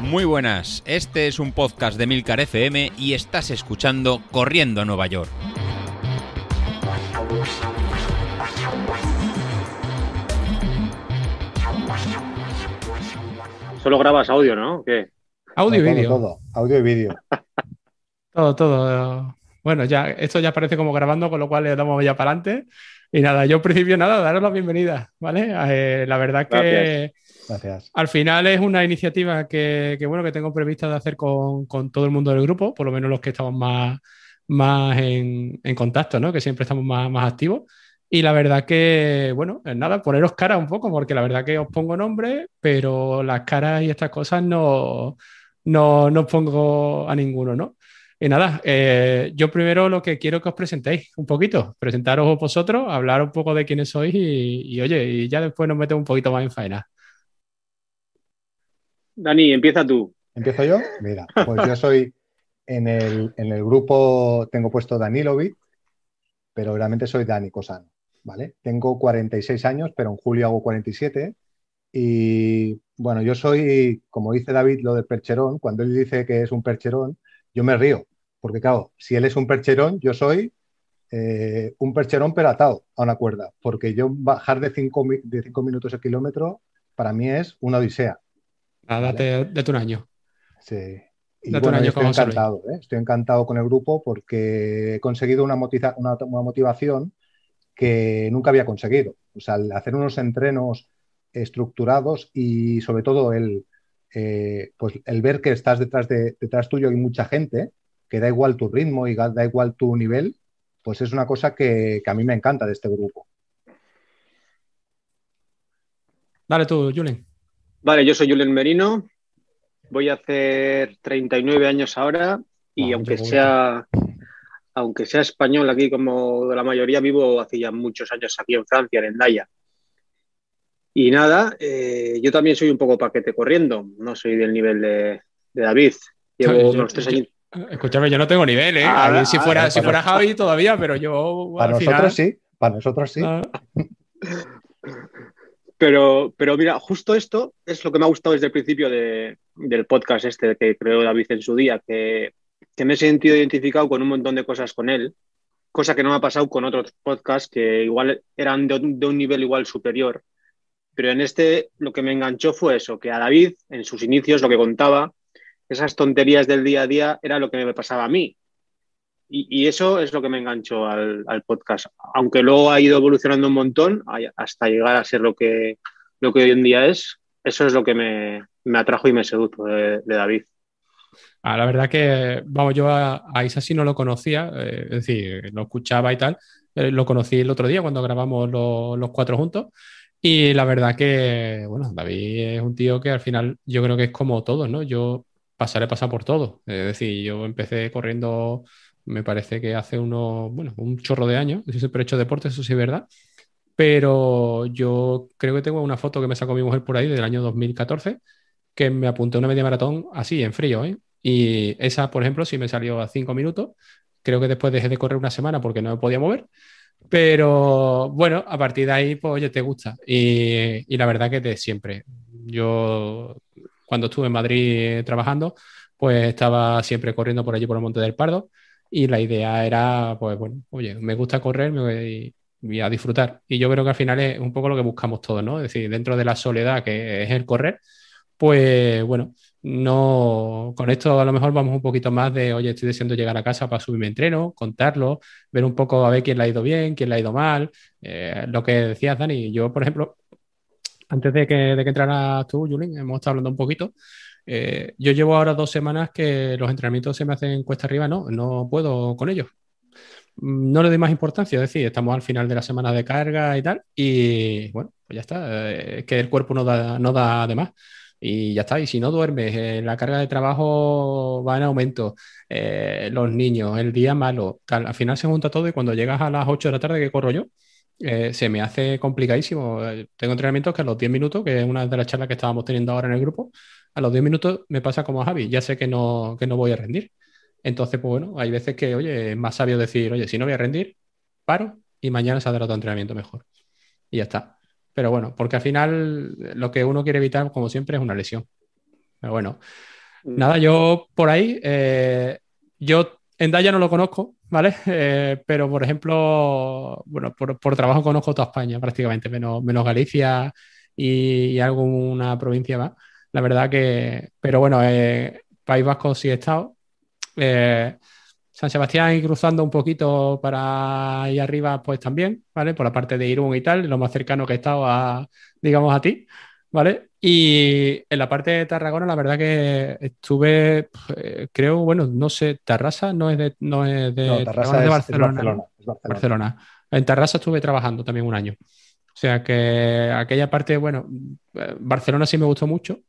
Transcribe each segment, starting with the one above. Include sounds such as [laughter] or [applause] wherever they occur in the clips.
Muy buenas, este es un podcast de Milcar FM y estás escuchando Corriendo a Nueva York. Solo grabas audio, ¿no? ¿Qué? Audio y Todo, vídeo. Todo, audio y vídeo. [laughs] Todo, todo. Bueno, ya esto ya parece como grabando, con lo cual le damos ya para adelante. Y nada, yo en principio nada, daros la bienvenida, ¿vale? Eh, la verdad que Gracias. al final es una iniciativa que, que, bueno, que tengo prevista de hacer con, con todo el mundo del grupo, por lo menos los que estamos más, más en, en contacto, ¿no? Que siempre estamos más, más activos. Y la verdad que, bueno, nada, poneros cara un poco, porque la verdad que os pongo nombre, pero las caras y estas cosas no, no, no os pongo a ninguno, ¿no? Y nada, eh, yo primero lo que quiero que os presentéis un poquito, presentaros vosotros, hablar un poco de quiénes sois y, y oye, y ya después nos metemos un poquito más en faena. Dani, empieza tú. ¿Empiezo yo? Mira, pues yo soy en el, en el grupo, tengo puesto Danilovic, pero realmente soy Dani Cosano, ¿vale? Tengo 46 años, pero en julio hago 47. Y bueno, yo soy, como dice David, lo del percherón. Cuando él dice que es un percherón, yo me río, porque claro, si él es un percherón, yo soy eh, un percherón pero atado a una cuerda, porque yo bajar de 5 de cinco minutos el kilómetro para mí es una odisea. De, de un año. Sí. Y Date un año estoy encantado, ¿eh? estoy encantado con el grupo porque he conseguido una, motiva- una, una motivación que nunca había conseguido. O sea, el hacer unos entrenos estructurados y sobre todo el, eh, pues el ver que estás detrás, de, detrás tuyo hay mucha gente, que da igual tu ritmo y da da igual tu nivel, pues es una cosa que, que a mí me encanta de este grupo. Dale tú, Julen. Vale, yo soy Julen Merino. Voy a hacer 39 años ahora y Ah, aunque sea aunque sea español aquí como la mayoría, vivo hace ya muchos años aquí en Francia, en Endaya. Y nada, eh, yo también soy un poco paquete corriendo, no soy del nivel de, de David. Llevo unos tres años. Escúchame, yo no tengo nivel, ¿eh? Ah, A ver, si ah, fuera, ah, si fuera Javi todavía, pero yo Para nosotros final... sí, para nosotros sí. Ah, Pero, pero mira, justo esto es lo que me ha gustado desde el principio de- del podcast este que creó David en su día, que, que me he sentido identificado con un montón de cosas con él, cosa que no me ha pasado con otros podcasts que igual eran de un nivel igual superior. Pero en este lo que me enganchó fue eso, que a David, en sus inicios, lo que contaba, esas tonterías del día a día era lo que me pasaba a mí. Y, eso es lo que me enganchó al, podcast. Aunque luego ha ido evolucionando un montón hasta llegar a ser lo que, lo que hoy en día es, eso es lo que me, me atrajo y me sedujo de, de David. Ah, la verdad que, vamos, yo a, a Isa sí no lo conocía, eh, es decir, lo escuchaba y tal, eh, lo conocí el otro día cuando grabamos lo- los cuatro juntos y la verdad que, bueno, David es un tío que al final yo creo que es como todos, ¿no? Yo pasaré pasar por todo, es decir, yo empecé corriendo, me parece que hace unos, bueno, un chorro de años, yo siempre he hecho deporte, eso sí es verdad, pero yo creo que tengo una foto que me sacó mi mujer por ahí del año 2014 que me apunté una media maratón así, en frío, ¿eh? Y esa, por ejemplo, sí me salió a cinco minutos. Creo que después dejé de correr una semana porque no me podía mover. Pero bueno, a partir de ahí, pues oye, te gusta. Y, y la verdad que de siempre. Yo, cuando estuve en Madrid trabajando, pues estaba siempre corriendo por allí por el Monte del Pardo. Y la idea era, pues bueno, oye, me gusta correr me voy, y a disfrutar. Y yo creo que al final es un poco lo que buscamos todos, ¿no? Es decir, dentro de la soledad que es el correr, pues bueno, no, con esto a lo mejor vamos un poquito más de, oye, estoy deseando llegar a casa para subir mi entreno, contarlo, ver un poco a ver quién le ha ido bien, quién le ha ido mal. Eh, lo que decías, Dani, yo, por ejemplo, antes de que, de que entraras tú, Julien, hemos estado hablando un poquito. Eh, yo llevo ahora dos semanas que los entrenamientos se me hacen cuesta arriba, no, no puedo con ellos. No le doy más importancia, es decir, estamos al final de la semana de carga y tal, y bueno, pues ya está, eh, que el cuerpo no da, no da de más. Y ya está, y si no duermes, eh, la carga de trabajo va en aumento, eh, los niños, el día malo, al final se junta todo y cuando llegas a las 8 de la tarde que corro yo, eh, se me hace complicadísimo. Tengo entrenamientos que a los 10 minutos, que es una de las charlas que estábamos teniendo ahora en el grupo, a los 10 minutos me pasa como a Javi, ya sé que no, que no voy a rendir. Entonces, pues bueno, hay veces que, oye, es más sabio decir, oye, si no voy a rendir, paro y mañana saldrá otro entrenamiento mejor. Y ya está. Pero bueno, porque al final lo que uno quiere evitar, como siempre, es una lesión. Pero bueno, Mm. nada, yo por ahí, eh, yo en Daya no lo conozco, ¿vale? [laughs] Eh, pero por ejemplo, bueno, por, por trabajo conozco toda España prácticamente, menos, menos Galicia y, y alguna provincia más. La verdad que, pero bueno, eh, País Vasco sí he estado. Eh, San Sebastián y cruzando un poquito para ahí arriba, pues también, ¿vale? Por la parte de Irún y tal, lo más cercano que he estado a, digamos, a ti, ¿vale? Y en la parte de Tarragona, la verdad que estuve, eh, creo, bueno, no sé, Tarrasa no es de, no es de No, Tarrasa es de es Barcelona. Barcelona. Barcelona. Barcelona. En Tarrasa estuve trabajando también un año. O sea que aquella parte, bueno, eh, Barcelona sí me gustó mucho.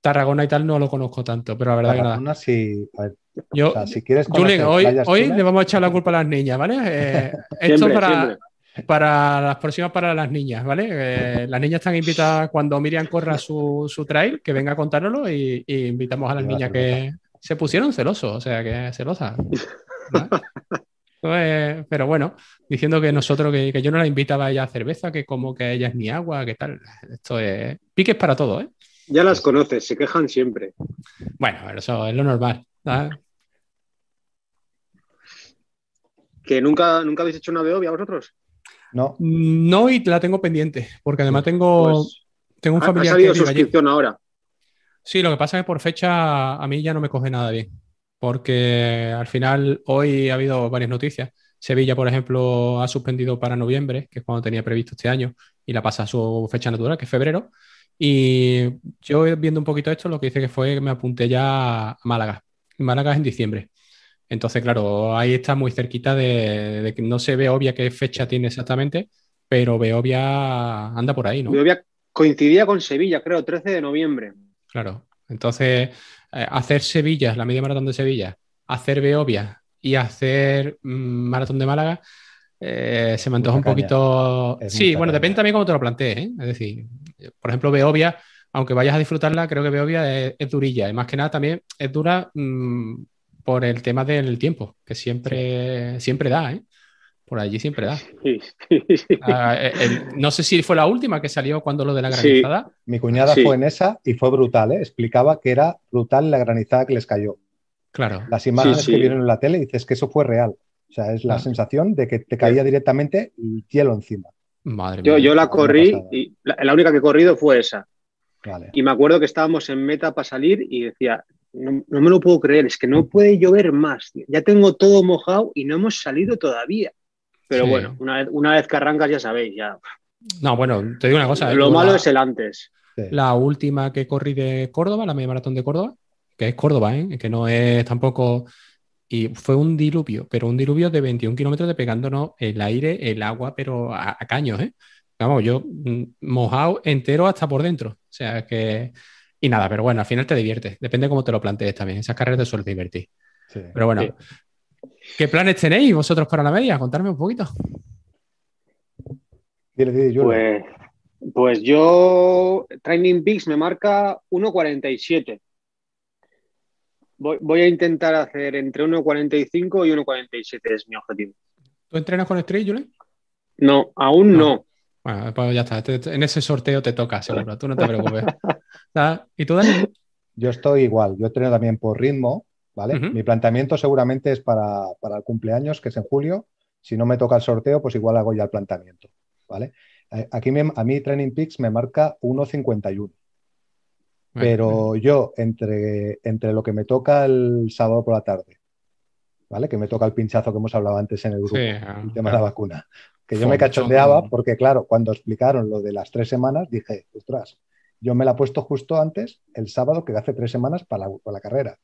Tarragona y tal no lo conozco tanto, pero la verdad que nada. Tarragona, sí, a ver, Yo, o sea, si quieres Julen, hoy, hoy le vamos a echar la culpa a las niñas, ¿vale? Eh, [laughs] esto Siempre, para, siempre. para las próximas para las niñas, ¿vale? Eh, las niñas están invitadas cuando Miriam corra su, su trail, que venga a contárnoslo y, y invitamos a las niñas que se pusieron celosos, o sea, que celosas. ¿no? [laughs] Pues, pero bueno, diciendo que nosotros, que, que yo no la invitaba a ella a cerveza, que como que ella es ni agua, que tal. Esto es piques para todo, ¿eh? Ya las conoces, se quejan siempre. Bueno, eso es lo normal. ¿sabes? ¿Que nunca, nunca habéis hecho una Beovia vosotros? no, No, y la tengo pendiente, porque además tengo, Pues tengo un ha, ha familiar salido que vive allí. suscripción ahora. Sí, lo que pasa es que por fecha a mí ya no me coge nada bien, porque al final hoy ha habido varias noticias. Sevilla, por ejemplo, ha suspendido para noviembre, que es cuando tenía previsto este año, y la pasa a su fecha natural, que es febrero. Y yo viendo un poquito esto, lo que hice que fue que me apunté ya a Málaga. Y Málaga es en diciembre. Entonces, claro, ahí está muy cerquita de, de que no se ve obvia qué fecha tiene exactamente, pero Beovia anda por ahí, ¿no? Beovia coincidía con Sevilla, creo, 13 de noviembre. Claro. Entonces, eh, hacer Sevilla, la media maratón de Sevilla, hacer Beovia y hacer mm, maratón de Málaga, eh, se me antoja un poquito. Es Sí, bueno, caña. depende también cómo te lo plantees, ¿eh? Es decir, por ejemplo, Beovia, aunque vayas a disfrutarla, creo que Beovia es, es durilla. Y más que nada también es dura mm, por el tema del tiempo, que siempre, siempre da, ¿eh? Por allí siempre da. Sí. Ah, eh, el- no sé si fue la última que salió cuando lo de la Sí. granizada. mi cuñada Sí. fue en esa y fue brutal, ¿eh? explicaba que era brutal la granizada que les cayó. Claro. Las imágenes sí. que vieron en la tele dices que eso fue real. O sea, es la Ah. sensación de que te caía directamente el hielo encima. Madre Yo, mía. yo la corrí pasada. y la, la única que he corrido fue esa. Vale. Y me acuerdo que estábamos en meta para salir y decía, no, no me lo puedo creer, es que no puede llover más. Ya tengo todo mojado y no hemos salido todavía. Pero Sí. bueno, una vez, una vez que arrancas ya sabéis, ya. No, bueno, te digo una cosa. Lo yo malo la, es el antes. La última que corrí de Córdoba, la media maratón de Córdoba, que es Córdoba, ¿eh? que no es tampoco. Y fue un diluvio, pero un diluvio de 21 kilómetros de pegándonos el aire, el agua, pero a, a caños, ¿eh? Vamos, yo mm, mojado entero hasta por dentro. O sea que. Y nada, pero bueno, al final te diviertes. Depende cómo te lo plantees también. Esas carreras te suelen divertir. Sí. Pero bueno, Sí. ¿qué planes tenéis vosotros para la media? Contadme un poquito. Pues, pues yo, Training Peaks me marca 1.47. Voy, voy a intentar hacer entre 1.45 y 1.47 es mi objetivo. ¿Tú entrenas con Street, Julen? No, aún No. no. Bueno, pues ya está. Te- te- en ese sorteo te toca, seguro. Tú no te preocupes. [laughs] ¿Y tú, Dani? Yo estoy igual, yo entreno también por ritmo, ¿vale? Mi planteamiento seguramente es para, para el cumpleaños, que es en julio. Si no me toca el sorteo, pues igual hago ya el planteamiento, ¿vale? Eh, Aquí me- a mí Training Peaks me marca 1.51, pero yo entre, entre lo que me toca el sábado por la tarde, ¿vale? Que me toca el pinchazo que hemos hablado antes en el grupo, Sí, el tema de la vacuna. Que yo Fue me cachondeaba porque, claro, cuando explicaron lo de las tres semanas, dije, ostras, yo me la he puesto justo antes, el sábado, que hace tres semanas para la, para la carrera.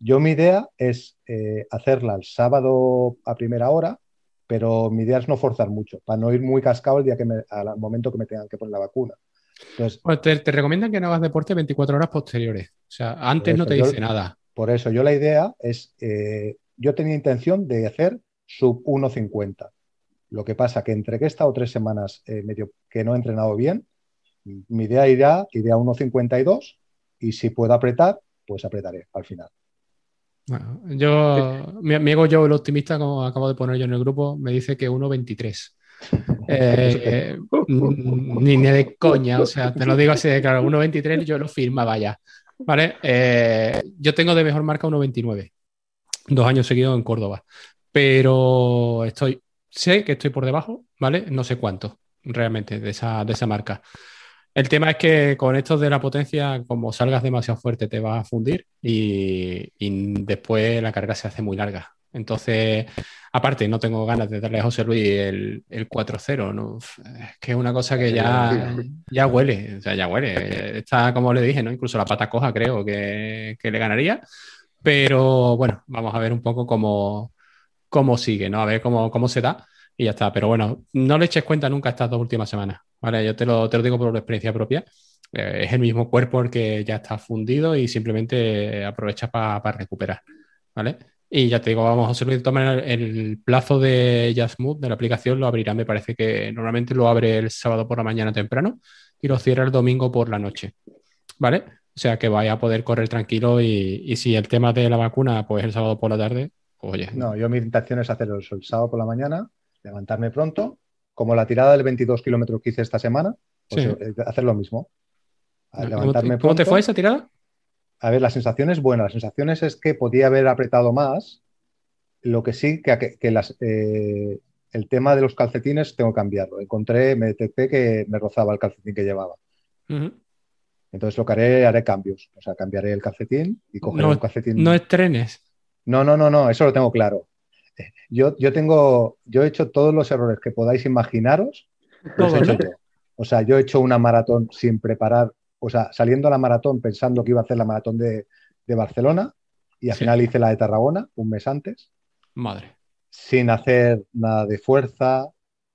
Yo mi idea es eh, hacerla el sábado a primera hora, pero mi idea es no forzar mucho, para no ir muy cascado el día que me, al momento que me tengan que poner la vacuna. Entonces, te, te recomiendan que no hagas deporte 24 horas posteriores. O sea, antes no te yo- dice nada. por eso yo la idea es, eh, yo tenía intención de hacer sub 1.50. Lo que pasa que entre que he estado tres semanas eh, medio que no he entrenado bien, mi idea irá, iré a 1.52 y si puedo apretar, pues apretaré al final. Bueno, yo, mi amigo Joe, el optimista, como acabo de poner yo en el grupo, me dice que 1.23. [laughs] Eh, mm, ni, de coña, o sea, te lo digo así de claro, 1.23 yo lo firmaba ya. ¿Vale? Eh, yo tengo de mejor marca 1.29, dos años seguidos en Córdoba, pero estoy, sé que estoy por debajo, ¿vale? No sé cuánto realmente de esa, de esa marca. El tema es que con esto de la potencia, como salgas demasiado fuerte, te va a fundir y, después la carrera se hace muy larga. Entonces, aparte, no tengo ganas de darle a José Luis el, 4-0, ¿no? Es que es una cosa que ya, huele, o sea, ya huele. Está, como le dije, ¿no? Incluso la pata coja creo que, le ganaría. Pero bueno, vamos a ver un poco cómo, cómo sigue, ¿no? A ver cómo, cómo se da y ya está. Pero bueno, no le eches cuenta nunca estas dos últimas semanas, ¿vale? Yo te lo, te lo digo por experiencia propia. Eh, es el mismo cuerpo el que ya está fundido y simplemente aprovecha para recuperar, ¿vale? Y ya te digo, vamos, José Luis, tomar el, plazo de Jasmut de la aplicación lo abrirá, me parece que normalmente lo abre el sábado por la mañana temprano y lo cierra el domingo por la noche, ¿vale? O sea que vaya a poder correr tranquilo y, si el tema de la vacuna, pues el sábado por la tarde, pues oye. No, yo mi intención es hacerlo el sábado por la mañana, levantarme pronto, como la tirada del 22 kilómetros que hice esta semana, pues eh, hacer lo mismo. ¿Cómo te fue esa tirada? a ver, la sensación es buena. La sensación es que podía haber apretado más. Lo que sí, que, eh, el tema de los calcetines tengo que cambiarlo. Encontré, me detecté que me rozaba el calcetín que llevaba. Entonces lo que haré, haré cambios. O sea, cambiaré el calcetín y cogeré un calcetín. No estrenes. No, no, no, no, eso lo tengo claro. Yo, yo tengo, yo he hecho todos los errores que podáis imaginaros, los he hecho yo. O sea, yo he hecho una maratón sin preparar o sea, saliendo a la maratón pensando que iba a hacer la maratón de, Barcelona y al final hice la de Tarragona un mes antes. Madre. Sin hacer nada de fuerza,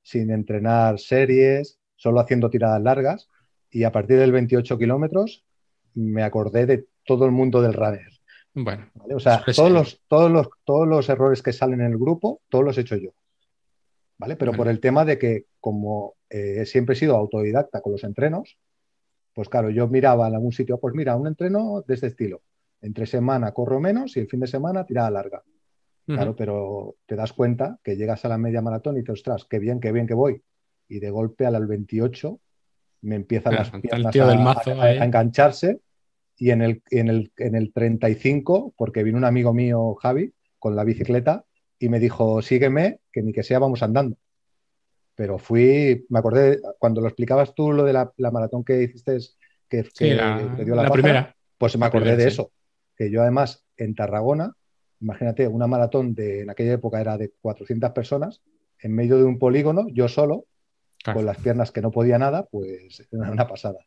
sin entrenar series, solo haciendo tiradas largas. Y a partir del 28 kilómetros me acordé de todo el mundo del runner. Bueno, o sea, todos los, todos, los, todos los errores que salen en el grupo, todos los he hecho yo. ¿Vale? Pero por el tema de que, como eh, siempre he sido autodidacta con los entrenos, pues claro, yo miraba en algún sitio, pues mira, un entreno de este estilo. Entre semana corro menos y el fin de semana tirada larga. Claro, pero te das cuenta que llegas a la media maratón y dices, ostras, qué bien, qué bien que voy. Y de golpe al 28 me empiezan las piernas a, engancharse y en el, en, el, en el 35, porque vino un amigo mío, Javi, con la bicicleta y me dijo, sígueme, que ni que sea vamos andando pero fui, me acordé, cuando lo explicabas tú, lo de la, maratón que hiciste, que, te dio la, primera. pues me acordé de eso, que yo además en Tarragona, imagínate, una maratón de, en aquella época era de 400 personas, en medio de un polígono, yo solo, con las piernas que no podía nada, pues [laughs] era una pasada.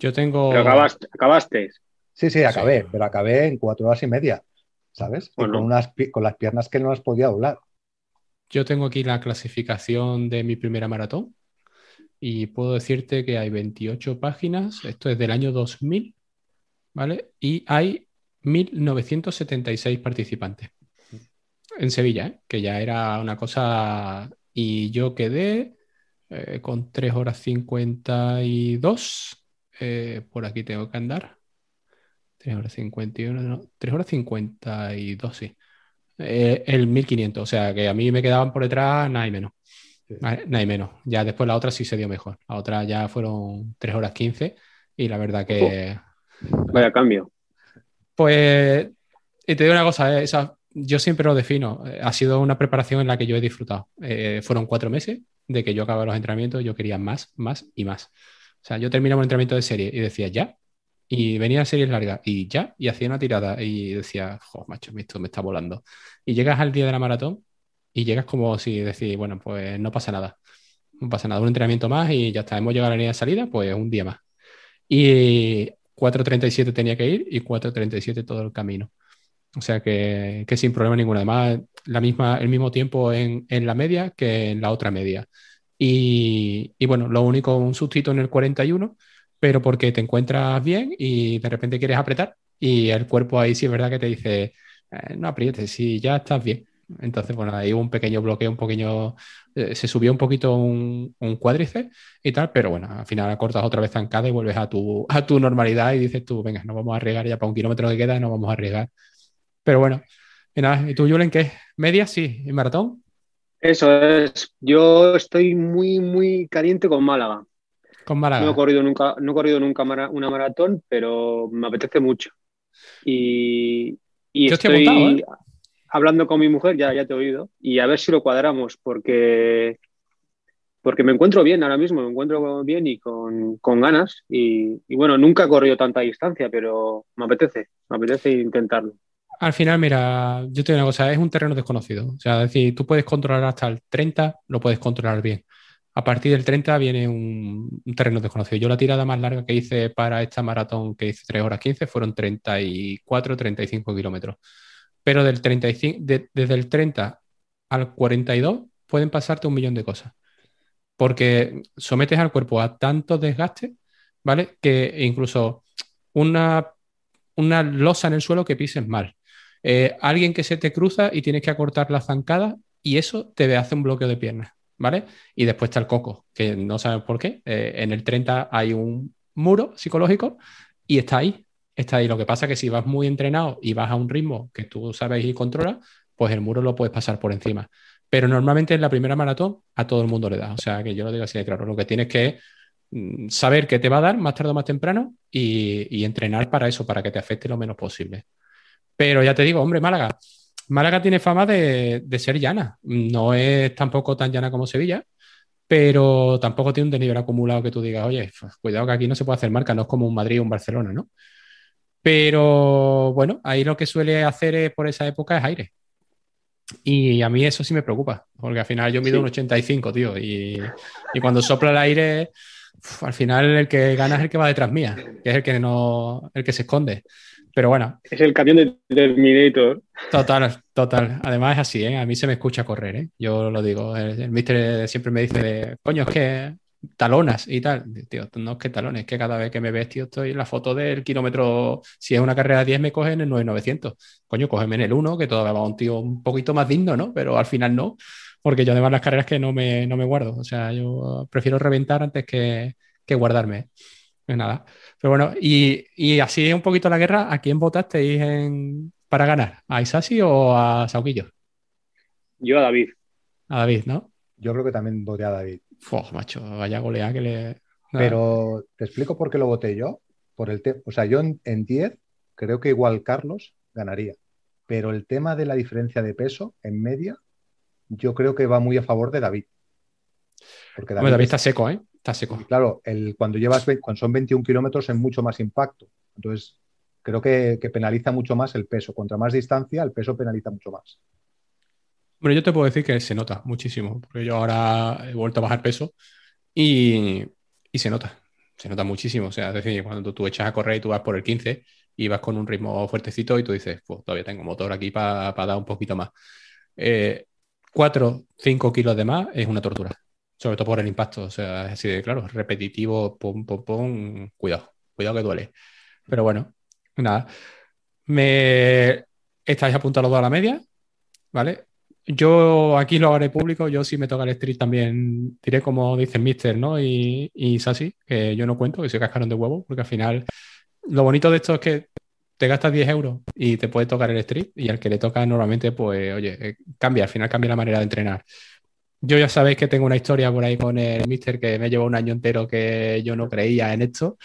Yo tengo... Pero acabaste. acabaste. Sí, sí, acabé, pero acabé en cuatro horas y media, ¿sabes? Con, unas, con las piernas que no las podía doblar. Yo tengo aquí la clasificación de mi primera maratón y puedo decirte que hay 28 páginas, esto es del año 2000, ¿vale? Y hay 1976 participantes en Sevilla, ¿eh? que ya era una cosa... Y yo quedé eh, con 3 horas 52, eh, por aquí tengo que andar. 3 horas 51, no, 3 horas 52, sí. Eh, el 1500. O sea que a mí me quedaban por detrás nada y menos. Nada y menos. Ya después la otra sí se dio mejor. La otra ya fueron 3 horas 15 y la verdad que... vaya cambio. Pues, y te digo una cosa, eh, yo siempre lo defino. Eh, ha sido una preparación en la que yo he disfrutado. fueron cuatro meses de que yo acababa los entrenamientos, yo quería más, más y más. O sea, yo terminaba un entrenamiento de serie y decía, ya, y venía series largas y ya, y hacía una tirada y decía, jo, macho, esto me está volando. Y llegas al día de la maratón y llegas como si decís, bueno, pues no pasa nada. No pasa nada, un entrenamiento más y ya está, hemos llegado a la línea de salida, pues un día más. Y 4.37 tenía que ir y 4.37 todo el camino. O sea que, que, sin problema ninguno. Además, la misma, el mismo tiempo en, en la media que en la otra media. Y, y, bueno, lo único, un sustito en el 41 pero porque te encuentras bien y de repente quieres apretar y el cuerpo ahí sí es verdad que te dice, eh, no aprietes, si ya estás bien. Entonces, bueno, ahí hubo un pequeño bloqueo, un pequeño, eh, se subió un poquito un, un, cuádriceps y tal, pero bueno, al final cortas otra vez zancada y vuelves a tu, a tu normalidad y dices tú, venga, no vamos a arriesgar ya para un kilómetro que queda, no vamos a arriesgar. Pero bueno, y, nada, ¿y tú, Julen, qué? ¿Media? Sí, ¿en maratón? Eso es. Yo estoy muy, muy caliente con Málaga. Con Málaga. No he corrido nunca, no he corrido nunca una maratón, pero me apetece mucho. Y, y estoy, ¿eh? hablando con mi mujer, ya, ya te he oído, y a ver si lo cuadramos, porque, porque me encuentro bien ahora mismo, me encuentro bien y con, ganas. Y, y, bueno, nunca he corrido tanta distancia, pero me apetece, me apetece intentarlo. Al final, mira, yo te digo una cosa, es un terreno desconocido. O sea, es decir, tú puedes controlar hasta el 30, lo puedes controlar bien. A partir del 30 viene un, terreno desconocido. Yo la tirada más larga que hice para esta maratón, que hice 3 horas 15, fueron 34, 35 kilómetros. Pero del 35, desde el 30 al 42 pueden pasarte un millón de cosas. Porque sometes al cuerpo a tanto desgaste, ¿vale? Que incluso una, una losa en el suelo que pises mal eh, alguien que se te cruza y tienes que acortar la zancada y eso te hace un bloqueo de piernas, ¿vale? Y después está el coco, que no sabes por qué. Eh, en el 30 hay un muro psicológico y está ahí, está ahí. Lo que pasa es que si vas muy entrenado y vas a un ritmo que tú sabes y controlas, pues el muro lo puedes pasar por encima. Pero normalmente en la primera maratón a todo el mundo le da. O sea, que yo lo digo así de claro. Lo que tienes que mm, saber qué te va a dar más tarde o más temprano y entrenar para eso, para que te afecte lo menos posible. Pero ya te digo, hombre, Málaga. Málaga tiene fama de, ser llana. No es tampoco tan llana como Sevilla, pero tampoco tiene un desnivel acumulado que tú digas, oye, pues, cuidado que aquí no se puede hacer marca, no es como un Madrid o un Barcelona, ¿no? Pero bueno, ahí lo que suele hacer por esa época es aire. Y a mí eso sí me preocupa, porque al final yo mido un 85, tío, y, cuando sopla el aire, al final el que gana es el que va detrás mía, que es el que no, el que se esconde. Pero bueno. Es el camión de Terminator. Total, total. Además es así, ¿eh? A mí se me escucha correr, ¿eh? Yo lo digo. El, mister siempre me dice, coño, es que talonas y tal. Tío, no es que talones, es que cada vez que me ves, tío, estoy en la foto del kilómetro. Si es una carrera de 10, me cogen en el 9900. Coño, cógeme en el 1, que todavía va un tío un poquito más digno, ¿no? Pero al final no, porque yo además las carreras que no me, no me guardo. O sea, yo prefiero reventar antes que, que guardarme. Pues nada. Pero bueno, y, y, así un poquito la guerra, ¿a quién votasteis en, para ganar? ¿A Isasi o a Sauquillo? Yo a David. A David, ¿no? Yo creo que también voté a David. Fua, macho, vaya golea que le. Pero te explico por qué lo voté yo. Por el o sea, yo en 10 creo que igual Carlos ganaría. Pero el tema de la diferencia de peso en media, yo creo que va muy a favor de David. Porque David está seco, ¿eh? Está seco. claro, el, cuando llevas cuando son 21 kilómetros es mucho más impacto. Entonces, creo que, penaliza mucho más el peso. Contra más distancia, el peso penaliza mucho más. Bueno, yo te puedo decir que se nota muchísimo, porque yo ahora he vuelto a bajar peso y, se nota, se nota muchísimo. O sea, es decir, cuando tú, echas a correr y tú vas por el 15 y vas con un ritmo fuertecito y tú dices, pues todavía tengo motor aquí para dar un poquito más. 4, eh, 5 kilos de más es una tortura sobre todo por el impacto. O sea, es así de claro, repetitivo, pum, pum, pum, cuidado, cuidado que duele. Pero bueno, nada. Me estáis apuntados a la media, ¿vale? Yo aquí lo haré público, yo si me toca el street también diré como dice Mister, ¿no? Y, y Sassy, que yo no cuento, que soy cascaron de huevo, porque al final lo bonito de esto es que te gastas 10 euros y te puede tocar el street y al que le toca normalmente, pues, oye, eh, cambia, al final cambia la manera de entrenar. Yo ya sabéis que tengo una historia por ahí con el Mister que me llevó un año entero que yo no creía en esto,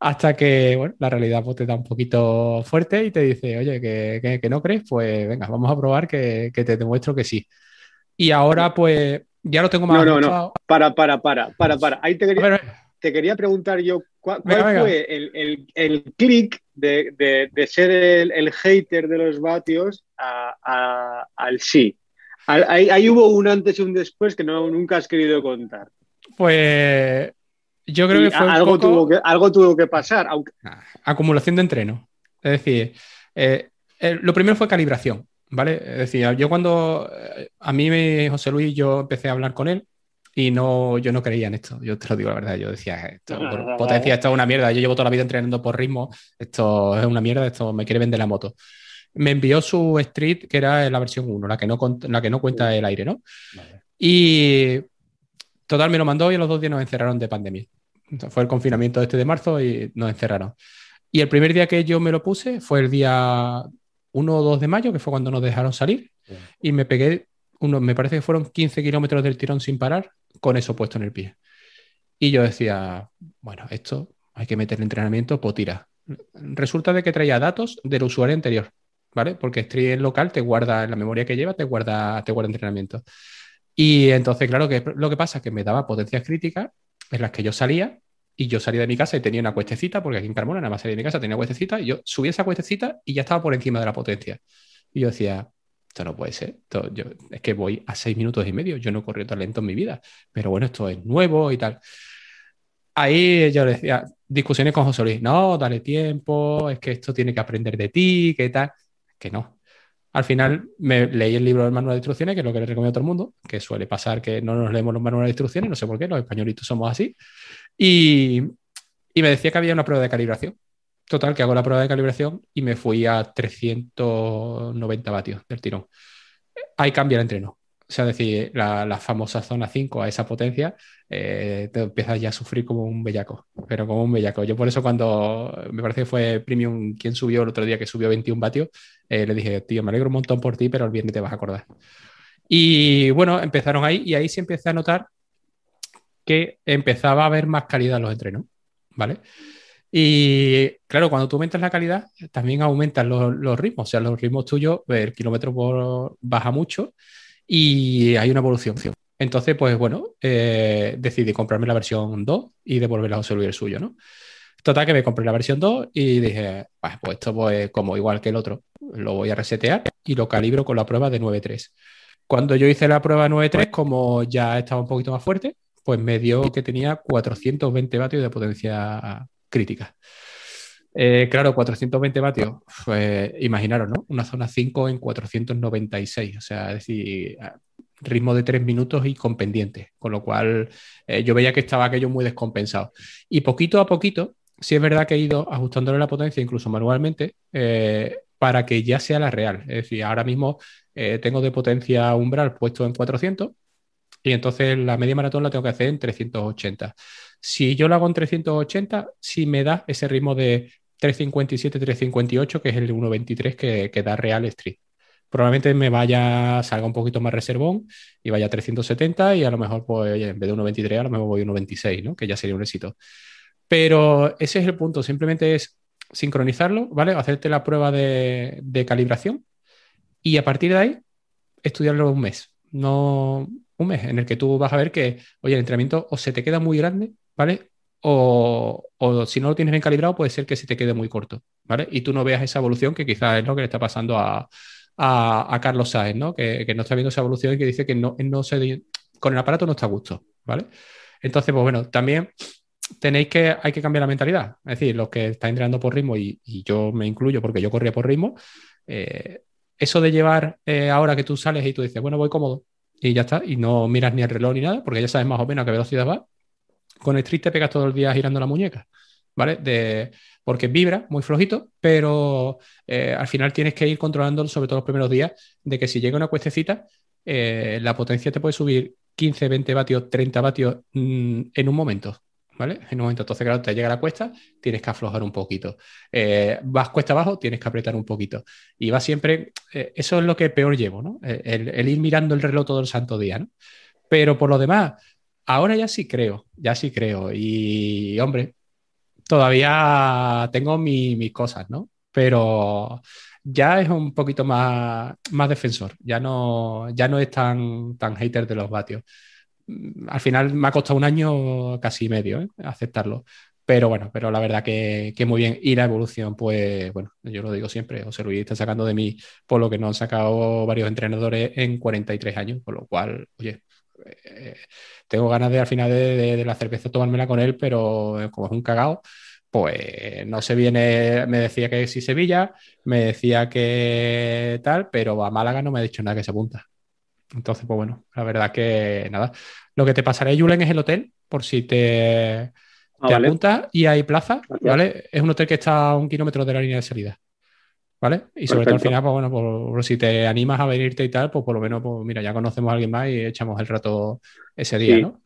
hasta que bueno, la realidad pues, te da un poquito fuerte y te dice, oye, que, no crees, pues venga, vamos a probar que, te demuestro que sí. Y ahora pues ya lo tengo más. No, no, no, para, para, para, para, para. Ahí te quería, te quería preguntar yo, ¿cuál, fue el, el, clic de, ser el, hater de los vatios al sí? Ahí, hubo un antes y un después que no, nunca has querido contar. Pues yo creo que fue. Algo, tuvo que, algo tuvo que pasar. Ah, acumulación de entreno. Es decir, eh, eh, lo primero fue calibración. ¿Vale? Es decir, yo cuando eh, a mí me, José Luis, yo empecé a hablar con él y no, yo no creía en esto. Yo te lo digo la verdad. Yo decía, esto, potencia, esto es una mierda. Yo llevo toda la vida entrenando por ritmo. Esto es una mierda. Esto me quiere vender la moto me envió su Street, que era la versión 1, la que no, la que no cuenta el aire, ¿no? Y total, me lo mandó y los dos días nos encerraron de pandemia. fue el confinamiento este de marzo y nos encerraron. Y el primer día que yo me lo puse fue el día 1 o 2 de mayo, que fue cuando nos dejaron salir. Y me pegué uno, me parece que fueron 15 kilómetros del tirón sin parar, con eso puesto en el pie. Y yo decía, bueno, esto hay que meter entrenamiento, pues tira. Resulta de que traía datos del usuario anterior, ¿vale? Porque Stream local te guarda, en la memoria que lleva, te guarda, te guarda entrenamiento. Y entonces, claro, que lo que pasa es que me daba potencias críticas en las que yo salía y yo salía de mi casa y tenía una cuestecita, porque aquí en Carmona nada más salía de mi casa, tenía cuestecita, y yo subía esa cuestecita y ya estaba por encima de la potencia. Y yo decía, esto no puede ser, yo, es que voy a seis minutos y medio, yo no he corrido tan lento en mi vida, pero bueno, esto es nuevo y tal. Ahí yo le decía, discusiones con José Luis, no, dale tiempo, es que esto tiene que aprender de ti, que tal, que no. Al final me leí el libro del manual de instrucciones, que es lo que le recomiendo a todo el mundo, que suele pasar que no nos leemos los manuales de instrucciones, no sé por qué, los españolitos somos así. Y, y me decía que había una prueba de calibración. Total, que hago la prueba de calibración y me fui a 390 vatios del tirón. Ahí cambia el entreno. O sea, decir, la, famosa zona 5 a esa potencia, eh, te empiezas ya a sufrir como un bellaco, pero como un bellaco. Yo por eso cuando me parece que fue Premium quien subió el otro día, que subió 21 vatios, eh, le dije, tío, me alegro un montón por ti, pero el viernes te vas a acordar. Y bueno, empezaron ahí y ahí sí empecé a notar que empezaba a haber más calidad en los entrenos, ¿vale? Y claro, cuando tú aumentas la calidad, también aumentan los, ritmos. O sea, los ritmos tuyos, el kilómetro por baja mucho y hay una evolución. Entonces, pues bueno, eh, decidí comprarme la versión 2 y devolverla a José Luis el suyo, ¿no? Total, que me compré la versión 2 y dije, pues esto pues como igual que el otro, lo voy a resetear y lo calibro con la prueba de 9.3. Cuando yo hice la prueba 9.3, como ya estaba un poquito más fuerte, pues me dio que tenía 420 vatios de potencia crítica. Eh, claro, 420 vatios, pues imaginaros, ¿no? Una zona 5 en 496, o sea, es decir, ritmo de 3 minutos y con pendiente, con lo cual eh, yo veía que estaba aquello muy descompensado. Y poquito a poquito, sí es verdad que he ido ajustándole la potencia, incluso manualmente, eh, para que ya sea la real. Es decir, ahora mismo tengo de potencia umbral puesto en 400 y entonces la media maratón la tengo que hacer en 380. Si yo lo hago en 380, sí me da ese ritmo de 357, 358, que es el 1.23 que, que da Real Street. Probablemente me vaya, salga un poquito más reservón y vaya a 370 y a lo mejor, pues, en vez de 1.23, a lo mejor voy a 1.26, ¿no? Que ya sería un éxito. Pero ese es el punto, simplemente es sincronizarlo, ¿vale? Hacerte la prueba de, de calibración y a partir de ahí estudiarlo un mes. No un mes en el que tú vas a ver que, oye, el entrenamiento o se te queda muy grande, ¿vale? O, si no lo tienes bien calibrado, puede ser que se te quede muy corto, ¿vale? Y tú no veas esa evolución que quizás es lo que le está pasando a, Carlos Sáenz, ¿no? Que, no está viendo esa evolución y que dice que no, no se, con el aparato no está a gusto, ¿vale? Entonces, pues bueno, también tenéis que, hay que cambiar la mentalidad. Es decir, los que están entrenando por ritmo, y, yo me incluyo porque yo corría por ritmo, eh, eso de llevar eh, ahora que tú sales y tú dices, bueno, voy cómodo y ya está, y no miras ni el reloj ni nada, porque ya sabes más o menos a qué velocidad va, con el street te pegas todo el día girando la muñeca, ¿vale? De, porque vibra muy flojito, pero eh, al final tienes que ir controlando, sobre todo los primeros días, de que si llega una cuestecita, eh, la potencia te puede subir 15, 20 vatios, 30 vatios mm, en un momento. ¿Vale? En un momento, entonces, claro, te llega la cuesta, tienes que aflojar un poquito. Eh, vas cuesta abajo, tienes que apretar un poquito. Y va siempre, eso es lo que peor llevo, ¿no? El, el, ir mirando el reloj todo el santo día, ¿no? Pero por lo demás, Ahora ya sí creo, ya sí creo. Y hombre, todavía tengo mis cosas, ¿no? Pero ya es un poquito más, más defensor, ya no, ya no es tan, tan hater de los vatios. Mm, al final me ha costado un año casi medio ¿eh? aceptarlo. Pero bueno, pero la verdad que, que, muy bien. Y la evolución, pues bueno, yo lo digo siempre, José Luis está sacando de mí por lo que no han sacado varios entrenadores en 43 años, por lo cual, oye, eh, tengo ganas de al final de, la cerveza tomármela con él, pero como es un cagao, pues no se viene, me decía que sí Sevilla, me decía que tal, pero a Málaga no me ha dicho nada que se apunta. Entonces, pues bueno, la verdad que nada. Lo que te pasaré, Julen, es el hotel, por si te, ah, te apuntas y hay plaza, ¿vale? Es un hotel que está a un kilómetro de la línea de salida. ¿Vale? Y sobre todo al final, pues bueno, por, si te animas a venirte y tal, pues por lo menos, pues mira, ya conocemos a alguien más y echamos el rato ese día, ¿no?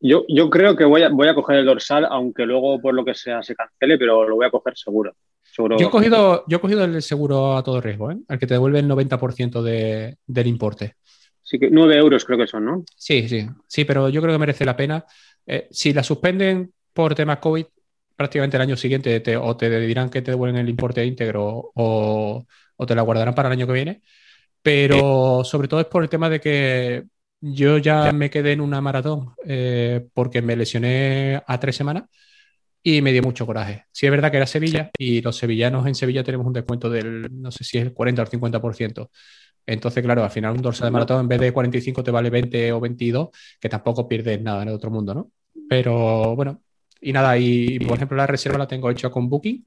Yo, yo creo que voy a, voy a coger el dorsal, aunque luego por lo que sea se cancele, pero lo voy a coger seguro. Yo, he cogido, yo he cogido el seguro a todo riesgo, ¿eh? al que te devuelve el 90% de, del importe. Sí, que 9 euros creo que son, ¿no? Sí, sí, sí, pero yo creo que merece la pena. Eh, si la suspenden por temas COVID, prácticamente el año siguiente te, o te dirán que te devuelven el importe íntegro o, o te la guardarán para el año que viene. Pero sobre todo es por el tema de que yo ya me quedé en una maratón eh, porque me lesioné a tres semanas y me dio mucho coraje. Sí es verdad que era Sevilla y los sevillanos en Sevilla tenemos un descuento del, no sé si es el 40 o el 50%. Entonces, claro, al final un dorsal de maratón en vez de 45 te vale 20 o 22, que tampoco pierdes nada en el otro mundo, ¿no? Pero bueno, y nada, y por ejemplo la reserva la tengo hecha con Booking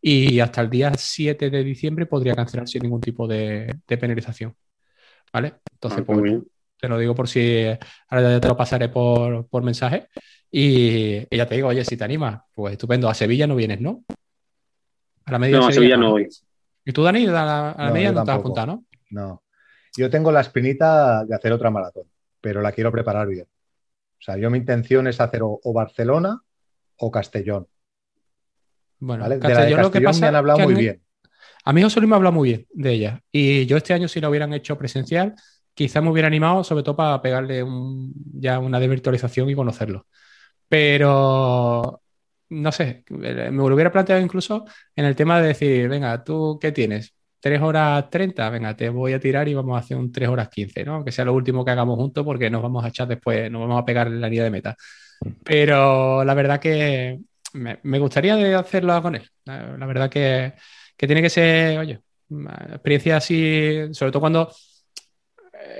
y hasta el día 7 de diciembre podría cancelar sin ningún tipo de, penalización. ¿Vale? Entonces, ah, pues, te lo digo por si ahora ya te lo pasaré por, por mensaje. Y, ya te digo, oye, si te animas, pues estupendo. A Sevilla no vienes, ¿no? A la media no, a Sevilla no voy. ¿Y tú, Dani, a la, a media no te has apuntado, no? No. Yo tengo la espinita de hacer otra maratón, pero la quiero preparar bien. O sea, yo mi intención es hacer o, Barcelona o Castellón. Bueno, Castellón, lo que pasa me han hablado muy bien. A mí José Luis me ha hablado muy bien de ella. Y yo este año, si lo hubieran hecho presencial, quizá me hubiera animado, sobre todo para pegarle ya una de virtualización y conocerlo. Pero no sé, me lo hubiera planteado incluso en el tema de decir, venga, ¿tú qué tienes? ¿3 horas 30? Venga, te voy a tirar y vamos a hacer un 3 horas 15, ¿no? Que sea lo último que hagamos juntos porque nos vamos a echar después, nos vamos a pegar en la línea de meta. Pero la verdad que me, gustaría hacerlo con él. La, verdad que, que, tiene que ser, oye, experiencia así, sobre todo cuando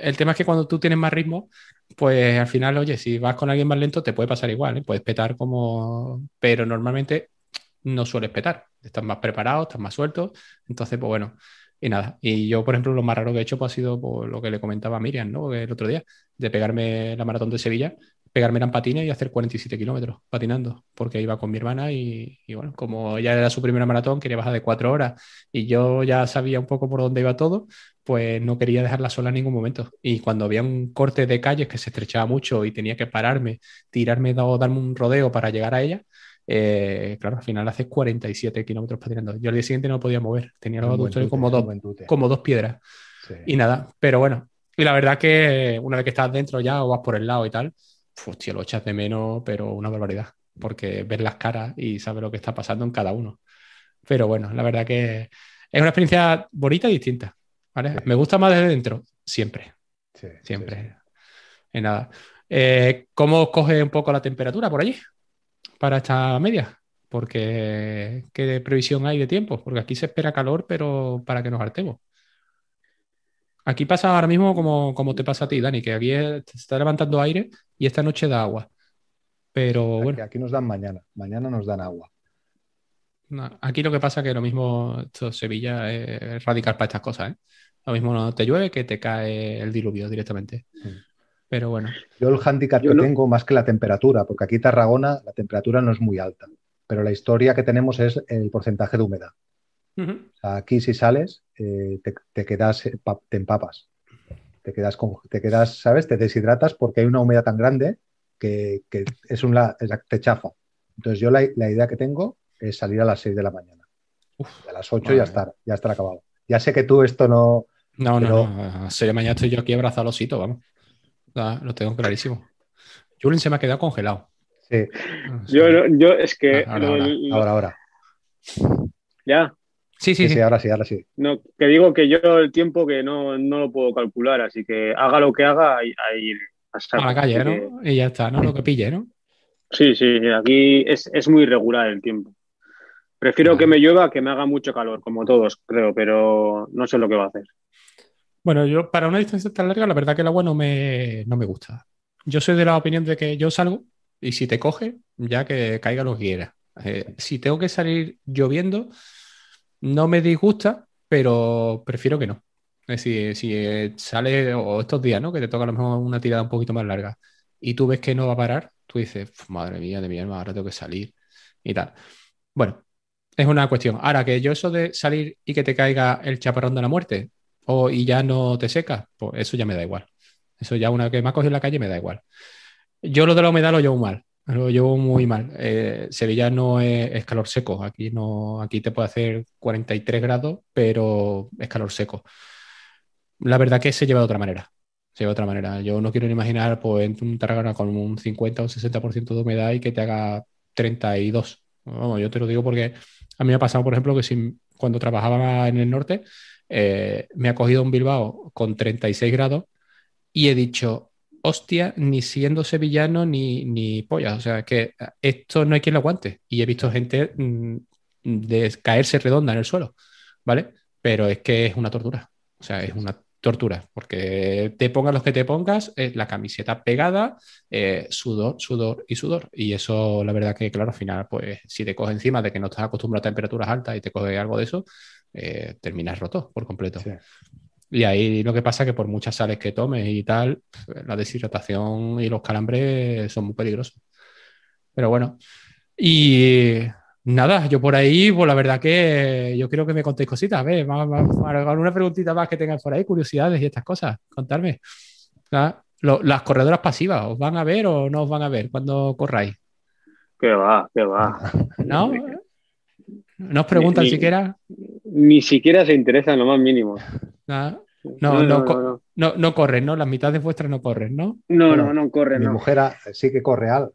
el tema es que cuando tú tienes más ritmo, pues al final, oye, si vas con alguien más lento, te puede pasar igual, ¿eh? puedes petar como, pero normalmente no sueles petar, estás más preparado, estás más suelto, entonces, pues bueno, y nada. Y yo, por ejemplo, lo más raro que he hecho pues, ha sido por lo que le comentaba a Miriam, ¿no? El otro día, de pegarme la maratón de Sevilla pegarme en patines y hacer 47 kilómetros patinando, porque iba con mi hermana y, bueno, como ella era su primera maratón, quería bajar de cuatro horas y yo ya sabía un poco por dónde iba todo, pues no quería dejarla sola en ningún momento. Y cuando había un corte de calles que se estrechaba mucho y tenía que pararme, tirarme o darme un rodeo para llegar a ella, eh, claro, al final hace 47 kilómetros patinando. Yo al día siguiente no podía mover, tenía los aductores como, dos, como dos piedras. Y nada, pero bueno, y la verdad que una vez que estás dentro ya o vas por el lado y tal, hostia, lo echas de menos, pero una barbaridad, porque ves las caras y sabes lo que está pasando en cada uno. Pero bueno, la verdad que es una experiencia bonita y distinta. Me gusta más desde dentro, siempre. siempre. Y nada. Eh, ¿Cómo coge un poco la temperatura por allí para esta media? Porque, ¿qué previsión hay de tiempo? Porque aquí se espera calor, pero para que nos hartemos. Aquí pasa ahora mismo como, como te pasa a ti, Dani, que aquí se está levantando aire y esta noche da agua. Pero aquí, bueno. Aquí nos dan mañana, mañana nos dan agua. aquí lo que pasa es que lo mismo esto Sevilla es radical para estas cosas, ¿eh? Lo mismo no te llueve que te cae el diluvio directamente. Pero bueno. Yo el handicap que tengo más que la temperatura, porque aquí Tarragona la temperatura no es muy alta, pero la historia que tenemos es el porcentaje de humedad aquí si sales, eh, te, quedas, eh, te empapas. Te quedas, te quedas, ¿sabes? Te deshidratas porque hay una humedad tan grande que, es un, te chafa. Entonces yo la, idea que tengo es salir a las 6 de la mañana. a las 8 ya estar, ya estar acabado. Ya sé que tú esto no... No, no, no. A las 6 de la mañana estoy yo aquí abrazado al osito, vamos. lo tengo clarísimo. Julien se me ha quedado congelado. Sí. Yo, yo es que... ahora, ahora. Ya. Sí, sí, sí, ahora sí, ahora sí. No, que digo que yo el tiempo que no, lo puedo calcular, así que haga lo que haga, ahí, a, la calle, ¿no? Y ya está, ¿no? Lo que pille, ¿no? Sí, sí, aquí es, muy irregular el tiempo. Prefiero que me llueva que me haga mucho calor, como todos, creo, pero no sé lo que va a hacer. Bueno, yo para una distancia tan larga, la verdad que el agua no me, no me gusta. Yo soy de la opinión de que yo salgo y si te coge, ya que caiga lo que quiera. Eh, si tengo que salir lloviendo, no me disgusta, pero prefiero que no. Es decir, si eh, sale, o estos días, ¿no? Que te toca a lo mejor una tirada un poquito más larga y tú ves que no va a parar, tú dices, madre mía, de mi alma, ahora tengo que salir y tal. Bueno, es una cuestión. Ahora que yo eso de salir y que te caiga el chaparrón de la muerte o y ya no te seca, pues eso ya me da igual. Eso ya una que me ha cogido en la calle me da igual. Yo lo de la humedad lo llevo mal. Lo llevo muy mal. Eh, Sevilla no es, calor seco. Aquí, no, aquí te puede hacer 43 grados, pero es calor seco. La verdad que se lleva de otra manera. de otra manera. Yo no quiero ni imaginar pues, un Tarragona con un 50 o 60% de humedad y que te haga 32. Vamos, yo te lo digo porque a mí me ha pasado, por ejemplo, que si, cuando trabajaba en el norte, eh, me ha cogido un Bilbao con 36 grados y he dicho, hostia, ni siendo sevillano ni, ni polla. O sea, que esto no hay quien lo aguante. Y he visto gente mm, de caerse redonda en el suelo, ¿vale? Pero es que es una tortura. O sea, es una tortura, porque te pongas los que te pongas, la camiseta pegada, eh, sudor, sudor y sudor. Y eso, la verdad que, claro, al final, pues si te coge encima de que no estás acostumbrado a temperaturas altas y te coge algo de eso, eh, terminas roto por completo. Y ahí lo que pasa es que por muchas sales que tomes y tal, la deshidratación y los calambres son muy peligrosos. Pero bueno, y Nada, yo por ahí, pues la verdad que yo quiero que me contéis cositas. A ver, alguna preguntita más que tengáis por ahí, curiosidades y estas cosas, contarme. las corredoras pasivas, ¿os van a ver o no os van a ver cuando corráis? Que va, que va. ¿No? [laughs] ¿No os preguntan siquiera? Ni siquiera se interesan lo más mínimo. No, no, no, no, no, corren, ¿no? Las mitades vuestras no corren, ¿no? No, no, no corren. Mi mujer sí que corre al,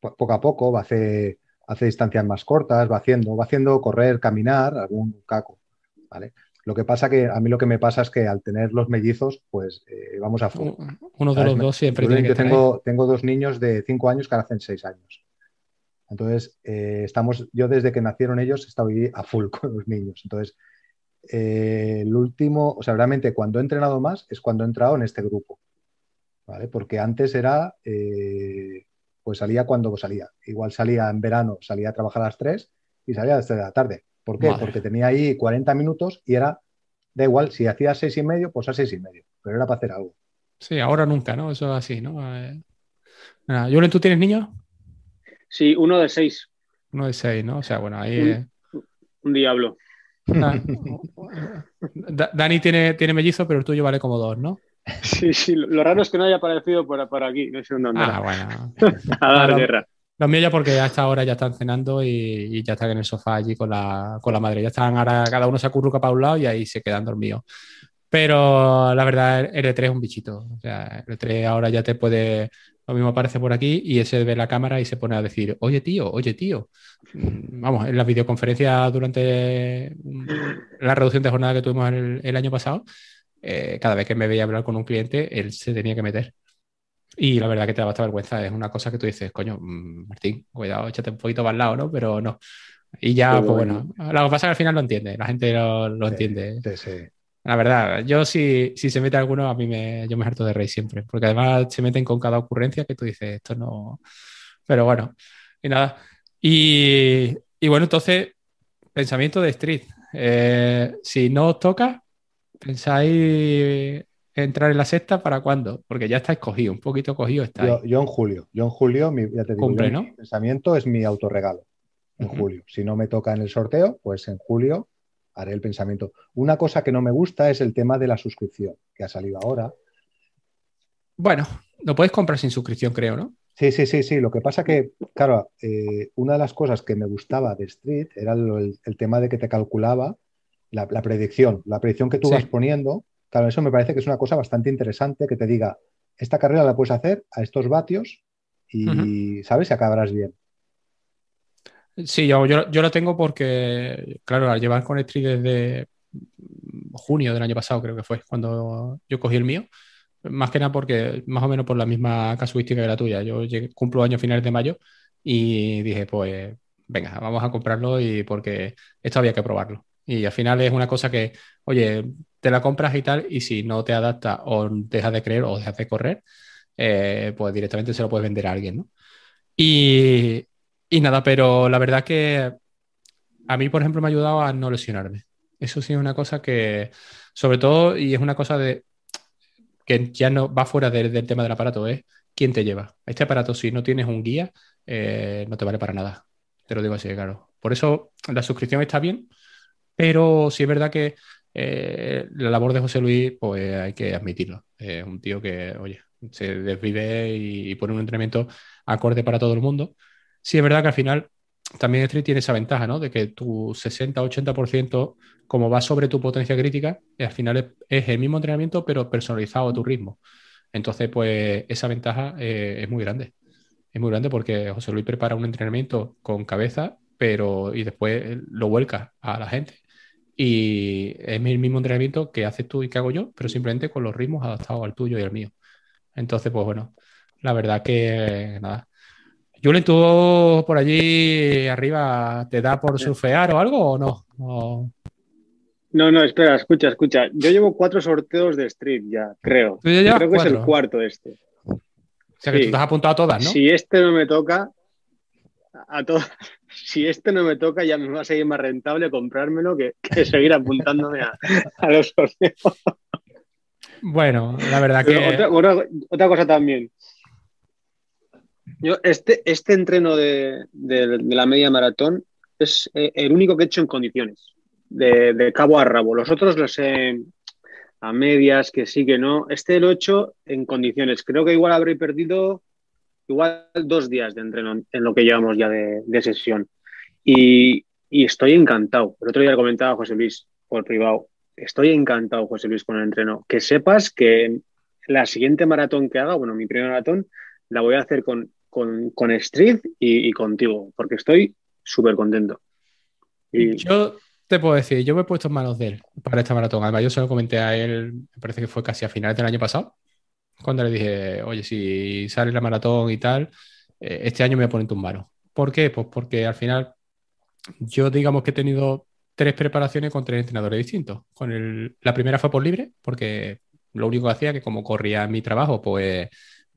poco a poco, va a hacer hace distancias más cortas, va haciendo, va haciendo correr, caminar, algún caco, ¿vale? Lo que pasa que a mí lo que me pasa es que al tener los mellizos, pues eh, vamos a full. Uno de los dos siempre tiene que tengo, tengo dos niños de cinco años que ahora hacen seis años. Entonces, eh, estamos, yo desde que nacieron ellos he estado a full [laughs] con los niños. Entonces, eh, el último, o sea, realmente cuando he entrenado más es cuando he entrado en este grupo. ¿vale? Porque antes era, pues salía cuando salía. Igual salía en verano, salía a trabajar a las 3 y salía a las 3 de la tarde. ¿Por qué? Porque tenía ahí 40 minutos y era, da igual, si hacía 6 y medio, pues a 6 y medio, pero era para hacer algo. Sí, ahora nunca, ¿no? Eso es así, ¿no? Eh... Julen, ¿tú tienes niños? Sí, uno de 6. Uno de 6, ¿no? O sea, bueno, ahí... Un, diablo. [laughs] Dani tiene, tiene mellizo, pero el tuyo vale como dos, ¿no? Sí, sí, lo raro es que no haya aparecido por, aquí, no sé dónde. Ah, bueno. [laughs] a dar guerra. Los míos ya porque a esta hora ya están cenando y, ya están en el sofá allí con la, con la madre. Ya están ahora, cada uno se acurruca para un lado y ahí se quedan dormidos. Pero la verdad, el E3 es un bichito. O sea, el E3 ahora ya te puede. Lo mismo aparece por aquí y ese ve la cámara y se pone a decir, oye tío, oye tío. Mm, vamos, en la videoconferencia durante la reducción de jornada que tuvimos el año pasado, eh, cada vez que me veía hablar con un cliente, él se tenía que meter. Y la verdad que te da bastante vergüenza. Es una cosa que tú dices, coño, mm, Martín, cuidado, échate un poquito para el lado, ¿no? Pero no. Y ya, pues bueno, lo que pasa es que al final lo entiende, la gente lo, entiende. La verdad, yo si, si se mete alguno, a mí me, yo me harto de reír siempre, porque además se meten con cada ocurrencia que tú dices, esto no. Pero bueno, y nada. Y, y bueno, entonces, pensamiento de Street. Eh, si no os toca, ¿Pensáis entrar en la sexta para cuándo? Porque ya estáis cogido, un poquito cogido estáis. Yo, en julio, yo en julio, ya te digo, mi pensamiento es mi autorregalo. En julio. Si no me toca en el sorteo, pues en julio haré el pensamiento. Una cosa que no me gusta es el tema de la suscripción, que ha salido ahora. Bueno, lo puedes comprar sin suscripción, creo, ¿no? Sí, sí, sí, sí. Lo que pasa que, claro, eh, una de las cosas que me gustaba de Street era el, tema de que te calculaba la, predicción, la predicción que tú vas poniendo, claro, eso me parece que es una cosa bastante interesante que te diga, esta carrera la puedes hacer a estos vatios y, ¿sabes? Y acabarás bien. Sí, yo, yo, lo tengo porque, claro, al llevar con Street desde junio del año pasado, creo que fue, cuando yo cogí el mío, más que nada porque, más o menos por la misma casuística que la tuya. Yo cumplo años finales de mayo y dije, pues, venga, vamos a comprarlo y porque esto había que probarlo. Y al final es una cosa que, oye, te la compras y tal, y si no te adapta o dejas de creer o dejas de correr, eh, pues directamente se lo puedes vender a alguien, ¿no? Y, nada, pero la verdad que a mí, por ejemplo, me ha ayudado a no lesionarme. Eso sí es una cosa que, sobre todo, y es una cosa de que ya no va fuera del, tema del aparato, es quién te lleva. Este aparato, si no tienes un guía, eh, no te vale para nada. Te lo digo así, claro. Por eso la suscripción está bien, pero sí es verdad que eh, la labor de José Luis, pues hay que admitirlo. Es un tío que, oye, se desvive y, pone un entrenamiento acorde para todo el mundo. Sí es verdad que al final también Street tiene esa ventaja, ¿no? De que tu 60-80%, como va sobre tu potencia crítica, al final es, el mismo entrenamiento, pero personalizado a tu ritmo. Entonces, pues esa ventaja eh, es muy grande. Es muy grande porque José Luis prepara un entrenamiento con cabeza, pero y después lo vuelca a la gente. Y es el mismo entrenamiento que haces tú y que hago yo, pero simplemente con los ritmos adaptados al tuyo y al mío. Entonces, pues bueno, la verdad que nada. Julen, ¿tú por allí arriba te da por surfear o algo o no? No, no, espera, escucha, escucha. Yo llevo cuatro sorteos de Street ya, creo. creo que es el cuarto este. O sea que tú te has apuntado a todas, ¿no? Si este no me toca, a todas. [laughs] Si este no me toca, ya me va a seguir más rentable comprármelo que, seguir apuntándome a, los sorteos. Bueno, la verdad que. Otra, cosa también. Yo, este, este entreno de, la media maratón es eh, el único que he hecho en condiciones, de, cabo a rabo. Los otros los he a medias, que sí, que no. Este lo he hecho en condiciones. Creo que igual habré perdido igual dos días de entreno en lo que llevamos ya de, sesión. Y, estoy encantado. El otro día le comentaba José Luis por privado. Estoy encantado, José Luis, con el entreno. Que sepas que la siguiente maratón que haga, bueno, mi primer maratón, la voy a hacer con, con, Street y, contigo, porque estoy súper contento. Yo te puedo decir, yo me he puesto en manos de él para esta maratón. Además, yo se lo comenté a él, me parece que fue casi a finales del año pasado cuando le dije, oye, si sale la maratón y tal, eh, este año me voy a poner tus manos. ¿Por qué? Pues porque al final yo digamos que he tenido tres preparaciones con tres entrenadores distintos. Con el, la primera fue por libre, porque lo único que hacía que como corría mi trabajo, pues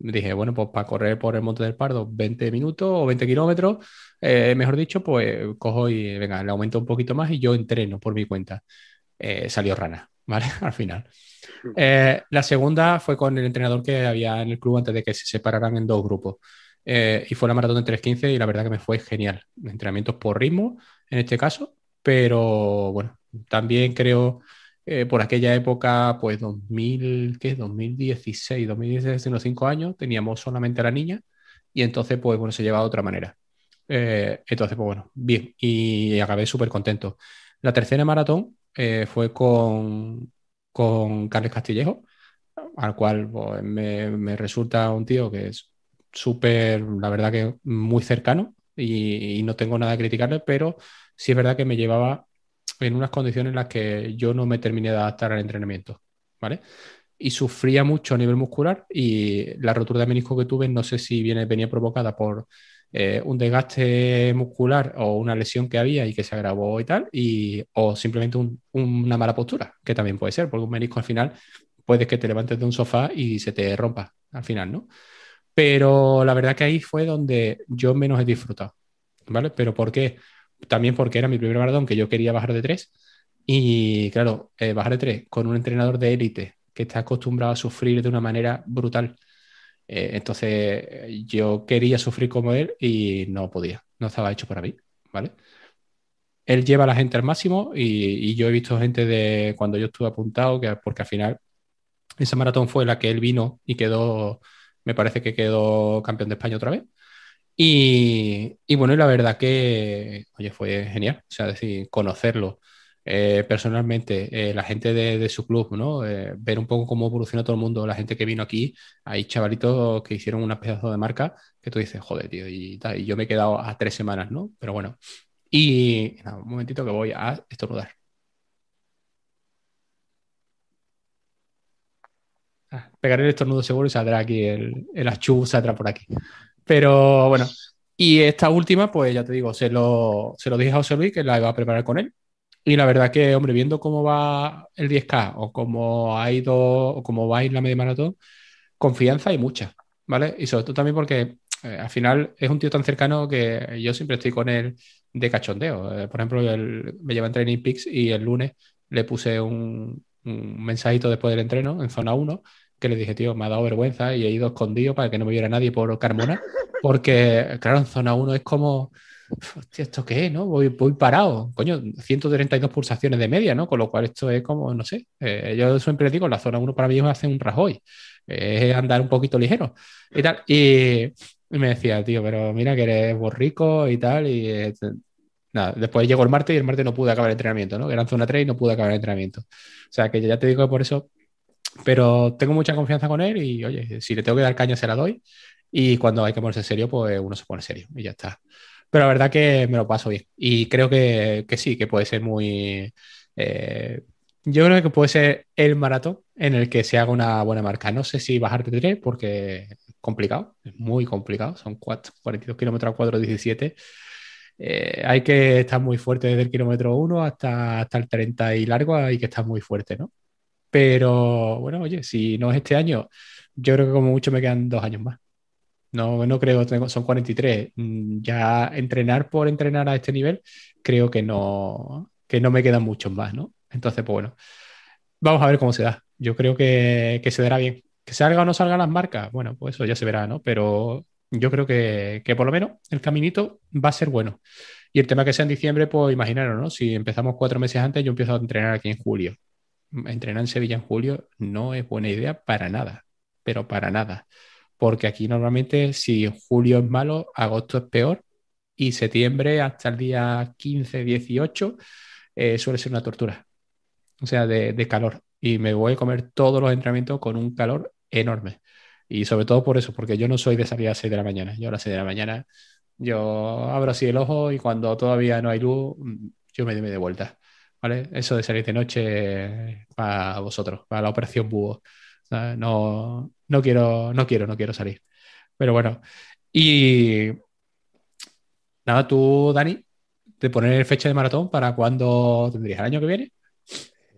dije, bueno, pues para correr por el Monte del Pardo 20 minutos o 20 kilómetros, eh, mejor dicho, pues cojo y venga, le aumento un poquito más y yo entreno por mi cuenta. Eh, salió rana, [laughs] ¿vale? Al final. Eh, la segunda fue con el entrenador que había en el club antes de que se separaran en dos grupos. Eh, y fue la maratón de 3.15 y la verdad que me fue genial. Entrenamientos por ritmo, en este caso, pero bueno, también creo eh, por aquella época, pues 2000, ¿qué? 2016, 2016, unos 5 años, teníamos solamente a la niña y entonces, pues bueno, se llevaba de otra manera. entonces, pues bueno, bien, y acabé súper contento. La tercera maratón fue con, con Carles Castillejo, al cual pues, me, resulta un tío que es súper, la verdad que muy cercano y, no tengo nada que criticarle, pero sí es verdad que me llevaba en unas condiciones en las que yo no me terminé de adaptar al entrenamiento, ¿vale? Y sufría mucho a nivel muscular y la rotura de menisco que tuve no sé si viene, venía provocada por eh, un desgaste muscular o una lesión que había y que se agravó y tal, y, o simplemente una mala postura, que también puede ser, porque un menisco al final puede que te levantes de un sofá y se te rompa al final, ¿no? Pero la verdad que ahí fue donde yo menos he disfrutado, ¿vale? Pero ¿por qué? También porque era mi primer maratón que yo quería bajar de tres y claro, eh, bajar de tres con un entrenador de élite que está acostumbrado a sufrir de una manera brutal eh, entonces yo quería sufrir como él y no podía, no estaba hecho para mí, ¿vale? Él lleva a la gente al máximo y, yo he visto gente de cuando yo estuve apuntado, que, porque al final esa maratón fue la que él vino y quedó, me parece que quedó campeón de España otra vez. Y, bueno, y la verdad que, oye, fue genial, o sea, decir, conocerlo eh, personalmente, eh, la gente de, su club, ¿no? Eh, ver un poco cómo evoluciona todo el mundo, la gente que vino aquí, hay chavalitos que hicieron una pedazo de marca que tú dices, joder, tío, y, y yo me he quedado a tres semanas, ¿no? Pero bueno, y un momentito que voy a estornudar. Ah, pegaré el estornudo seguro y saldrá aquí el, el saldrá por aquí. Pero bueno, y esta última, pues ya te digo, se lo, se lo dije a José Luis que la iba a preparar con él y la verdad que, hombre, viendo cómo va el 10K o cómo ha ido o cómo va a ir la media maratón, confianza hay mucha, ¿vale? Y sobre todo también porque eh, al final es un tío tan cercano que yo siempre estoy con él de cachondeo. Eh, por ejemplo, me lleva en Training Peaks y el lunes le puse un, un mensajito después del entreno en zona 1 que le dije, tío, me ha dado vergüenza y he ido escondido para que no me viera nadie por Carmona, porque, claro, en zona 1 es como hostia, ¿esto qué es? ¿no? Voy, voy parado, coño, 132 pulsaciones de media, ¿no? Con lo cual esto es como, no sé, eh, yo siempre digo, la zona 1 para mí es hacer un Rajoy, es andar un poquito ligero y tal. Y, Y me decía, tío, pero mira que eres borrico y tal. Y eh, nada, después llegó el martes y el martes no pude acabar el entrenamiento, ¿no? Eran zona 3 y no pude acabar el entrenamiento. O sea que ya te digo que por eso, pero tengo mucha confianza con él y oye, si le tengo que dar caña se la doy. Y cuando hay que ponerse serio, pues uno se pone serio y ya está. Pero la verdad que me lo paso bien. Y creo que, que sí, que puede ser muy. eh, yo creo que puede ser el maratón en el que se haga una buena marca. No sé si bajarte tres porque es complicado, es muy complicado. Son 4, 42 kilómetros a 4.17. Eh, hay que estar muy fuerte desde el kilómetro 1 hasta, hasta el 30 y largo, hay que estar muy fuerte, ¿no? Pero bueno, oye, si no es este año, yo creo que como mucho me quedan dos años más. No, no creo, tengo, son 43. Mm, Ya entrenar por entrenar a este nivel, creo que no, que no me quedan muchos más, ¿no? Entonces, pues bueno, vamos a ver cómo se da. Yo creo que, que se dará bien. Que salga o no salgan las marcas, bueno, pues eso ya se verá, ¿no? Pero yo creo que, que por lo menos el caminito va a ser bueno. Y el tema que sea en diciembre, pues imaginaros, ¿no? Si empezamos cuatro meses antes, yo empiezo a entrenar aquí en julio. Entrenar en Sevilla en julio no es buena idea para nada, pero para nada. Porque aquí normalmente si julio es malo, agosto es peor y septiembre hasta el día 15, 18 eh, suele ser una tortura. O sea, de, calor. Y me voy a comer todos los entrenamientos con un calor enorme. Y sobre todo por eso, porque yo no soy de salir a las 6 de la mañana. Yo a las 6 de la mañana, yo abro así el ojo y cuando todavía no hay luz, mm, yo me doy de vuelta. ¿Vale? Eso de salir de noche para vosotros, para la operación búho. No, no quiero, no quiero, no quiero salir. Pero bueno. Y nada, tú, Dani, de poner fecha de maratón para cuándo tendrías el año que viene.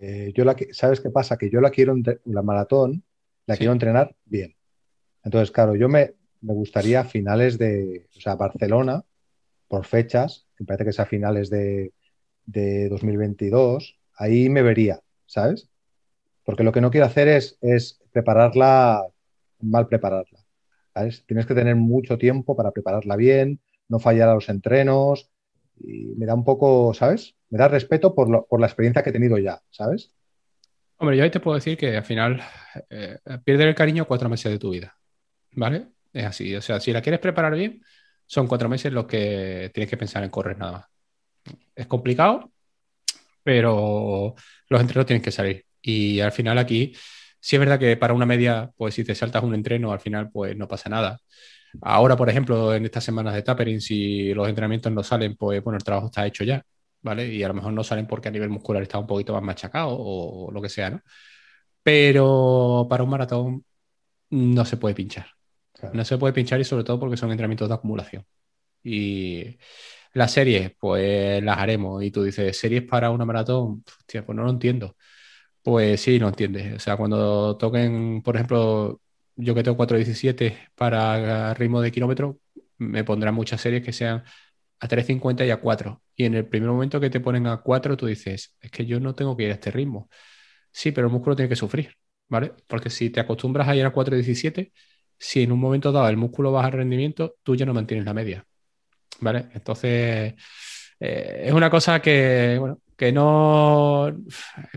Eh, yo la, que- ¿Sabes qué pasa? Que yo la quiero, la maratón, la Sí. quiero entrenar bien. Entonces, claro, yo me, me gustaría finales de, o sea, Barcelona, por fechas, me parece que es a finales de, de 2022, ahí me vería, ¿sabes? Porque lo que no quiero hacer es, es prepararla, mal prepararla. Tienes que tener mucho tiempo para prepararla bien, no fallar a los entrenos, y me da un poco, ¿sabes? Me da respeto por, lo- por la experiencia que he tenido ya, ¿sabes? Hombre, yo ahí te puedo decir que al final eh, pierdes el cariño cuatro meses de tu vida, ¿vale? Es así, o sea, si la quieres preparar bien, son cuatro meses los que tienes que pensar en correr nada más. Es complicado, pero los entrenos tienen que salir. Y al final aquí, sí es verdad que para una media, pues si te saltas un entreno, al final pues no pasa nada. Ahora, por ejemplo, en estas semanas de tapering, si los entrenamientos no salen, pues bueno, el trabajo está hecho ya, ¿vale? Y a lo mejor no salen porque a nivel muscular está un poquito más machacado o, lo que sea, ¿no? Pero para un maratón no se puede pinchar. Claro. No se puede pinchar y sobre todo porque son entrenamientos de acumulación. Y las series, pues las haremos. Y tú dices, ¿series para una maratón? Hostia, pues no lo entiendo. Pues sí, lo entiendes. O sea, cuando toquen, por ejemplo, yo que tengo 4.17 para ritmo de kilómetro, me pondrán muchas series que sean a 3.50 y a 4. Y en el primer momento que te ponen a 4, tú dices, es que yo no tengo que ir a este ritmo. Sí, pero el músculo tiene que sufrir, ¿vale? Porque si te acostumbras a ir a 4.17, si en un momento dado el músculo baja el rendimiento, tú ya no mantienes la media, ¿vale? Entonces, eh, es una cosa que, bueno, que no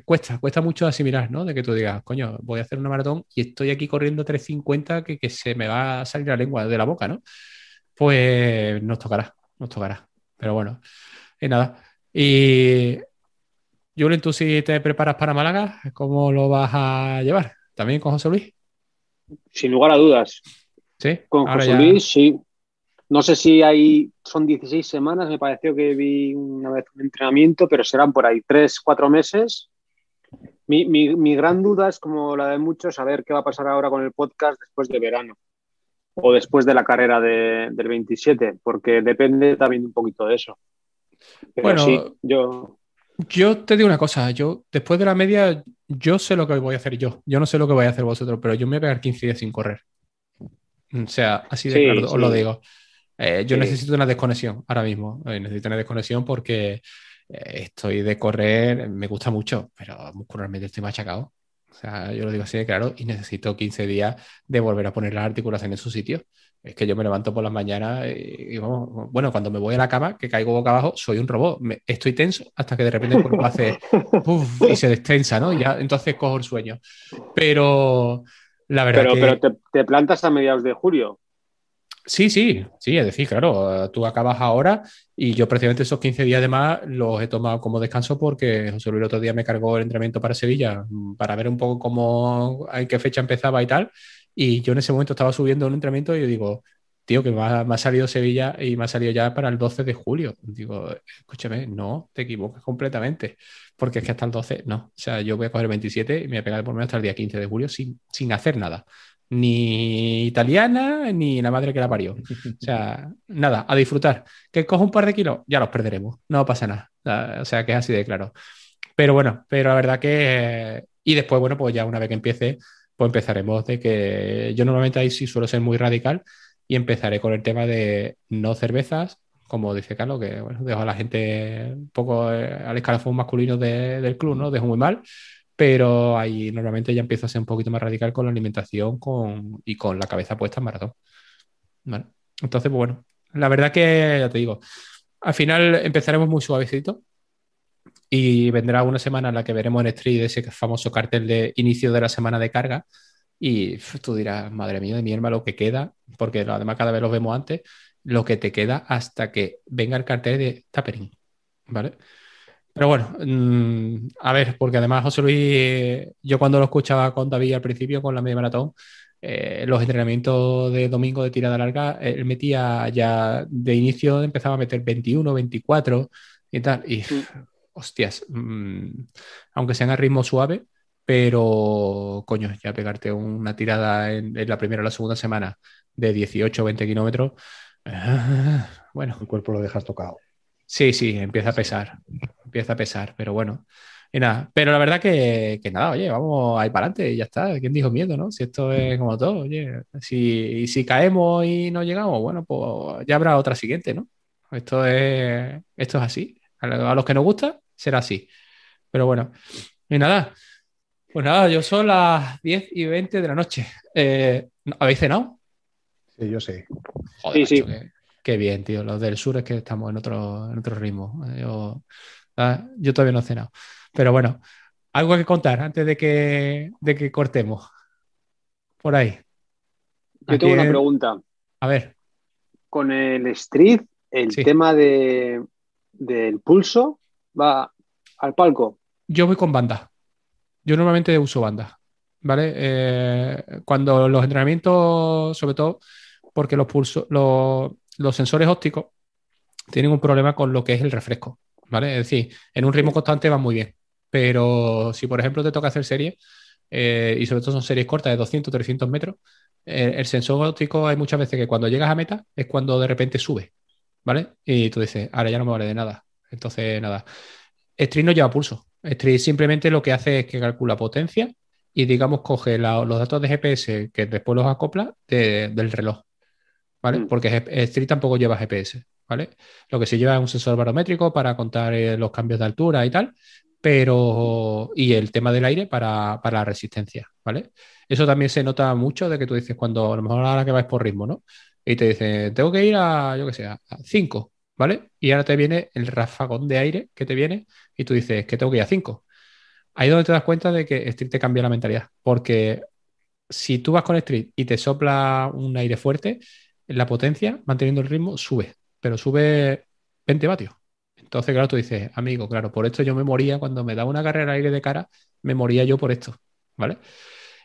cuesta, cuesta mucho asimilar, ¿no? De que tú digas, coño, voy a hacer una maratón y estoy aquí corriendo 3.50 que, que se me va a salir la lengua de la boca, ¿no? Pues nos tocará, nos tocará. Pero bueno, y nada. Y Julen, tú si te preparas para Málaga, ¿cómo lo vas a llevar? ¿También con José Luis? Sin lugar a dudas. Sí. Con Ahora José ya- Luis, sí. No sé si hay, son 16 semanas, me pareció que vi una vez un entrenamiento, pero serán por ahí 3, 4 meses. Mi, mi- mi gran duda es, como la de muchos, saber qué va a pasar ahora con el podcast después de verano o después de la carrera de- del 27, porque depende también un poquito de eso. Pero Bueno, sí, yo, Yo te digo una cosa, yo después de la media, yo sé lo que voy a hacer yo. Yo no sé lo que vais a hacer vosotros, pero yo me voy a pegar 15 días sin correr. O sea, así de Sí, claro, os lo digo. Eh, yo Sí. necesito una desconexión ahora mismo. Eh, necesito una desconexión porque eh, estoy de correr, me gusta mucho, pero muscularmente estoy machacado. O sea, yo lo digo así de claro y necesito 15 días de volver a poner las articulaciones en su sitio. Es que yo me levanto por las mañanas y, y vamos, bueno, cuando me voy a la cama, que caigo boca abajo, soy un robot. Me- estoy tenso hasta que de repente el cuerpo hace [laughs] y se destensa, ¿no? Y ya entonces cojo el sueño. Pero la verdad pero, que pero te, te plantas a mediados de julio. Sí, sí, sí, es decir, claro, tú acabas ahora y yo precisamente esos 15 días de más los he tomado como descanso porque José Luis el otro día me cargó el entrenamiento para Sevilla mm, para ver un poco cómo, en qué fecha empezaba y tal. Y yo en ese momento estaba subiendo un entrenamiento y yo digo, tío, que me ha, salido Sevilla y me ha salido ya para el 12 de julio. Digo, escúchame, no, te equivocas completamente, porque es que hasta el 12, no. O sea, yo voy a coger el 27 y me voy a pegar por menos hasta el día 15 de julio sin, sin hacer nada ni italiana, ni la madre que la parió. O sea, [laughs] nada, a disfrutar. Que cojo un par de kilos, ya los perderemos, no pasa nada. O sea, que es así de claro. Pero bueno, pero la verdad que... Y después, bueno, pues ya una vez que empiece, pues empezaremos de que yo normalmente ahí sí suelo ser muy radical y empezaré con el tema de no cervezas, como dice Carlos, que bueno, dejo a la gente un poco eh, al escalafón masculino del club, ¿no? Dejo muy mal pero ahí normalmente ya empiezo a ser un poquito más radical con la alimentación con, y con la cabeza puesta en maratón. Entonces, pues bueno, la verdad que ya te digo, al final empezaremos muy suavecito y vendrá una semana en la que veremos en Street ese famoso cartel de inicio de la semana de carga y tú dirás, madre mía de mi hermano, lo que queda, porque además cada vez lo vemos antes, lo que te queda hasta que venga el cartel de tapering, ¿vale? Pero bueno, mm, a ver, porque además José Luis, yo cuando lo escuchaba con David al principio con la media maratón, eh, los entrenamientos de domingo de tirada larga, él metía ya de inicio, empezaba a meter 21, 24 y tal. Y hostias, mm, aunque sean a ritmo suave, pero coño, ya pegarte una tirada en, la primera o la segunda semana de 18 o 20 kilómetros, [laughs] bueno. El cuerpo lo dejas tocado. Sí, sí, empieza a pesar. Empieza a pesar, pero bueno. Y nada, pero la verdad que, nada, oye, vamos a ir para adelante y ya está. ¿Quién dijo miedo, no? Si esto es como todo, oye, si, si caemos y no llegamos, bueno, pues ya habrá otra siguiente, ¿no? Esto es, esto es así. A los que nos gusta, será así. Pero bueno, y nada, pues nada, yo son las 10 y 20 de la noche. Eh, ¿Habéis cenado? Sí, yo sé. sí, sí. Qué bien, tío. Los del sur es que estamos en otro, en otro ritmo. Ah, yo, todavía no he cenado. Pero bueno, algo que contar antes de que, de que cortemos. Por ahí. Yo tengo una pregunta. A ver. Con el street, el tema de, del pulso va al palco. Yo voy con banda. Yo normalmente uso banda. ¿Vale? Eh, cuando los entrenamientos, sobre todo, porque los pulsos, los, los sensores ópticos tienen un problema con lo que es el refresco, ¿vale? Es decir, en un ritmo constante va muy bien, pero si por ejemplo te toca hacer series, eh, y sobre todo son series cortas de 200, 300 metros, eh, el sensor óptico hay muchas veces que cuando llegas a meta es cuando de repente sube, ¿vale? Y tú dices, ahora ya no me vale de nada. Entonces, nada. Street no lleva pulso. Street simplemente lo que hace es que calcula potencia y, digamos, coge los datos de GPS que después los acopla del reloj. ¿vale? Mm. Porque Street tampoco lleva GPS, ¿vale? Lo que sí lleva es un sensor barométrico para contar eh, los cambios de altura y tal, pero y el tema del aire para, la resistencia, ¿vale? Eso también se nota mucho de que tú dices cuando a lo mejor ahora que vais por ritmo, ¿no? Y te dice, tengo que ir a, yo que sé, a 5, ¿vale? Y ahora te viene el rafagón de aire que te viene y tú dices que tengo que ir a 5. Ahí es donde te das cuenta de que Street te cambia la mentalidad, porque si tú vas con Street y te sopla un aire fuerte, la potencia, manteniendo el ritmo, sube, pero sube 20 vatios. Entonces, claro, tú dices, amigo, claro, por esto yo me moría cuando me daba una carrera aire de cara, me moría yo por esto, ¿vale?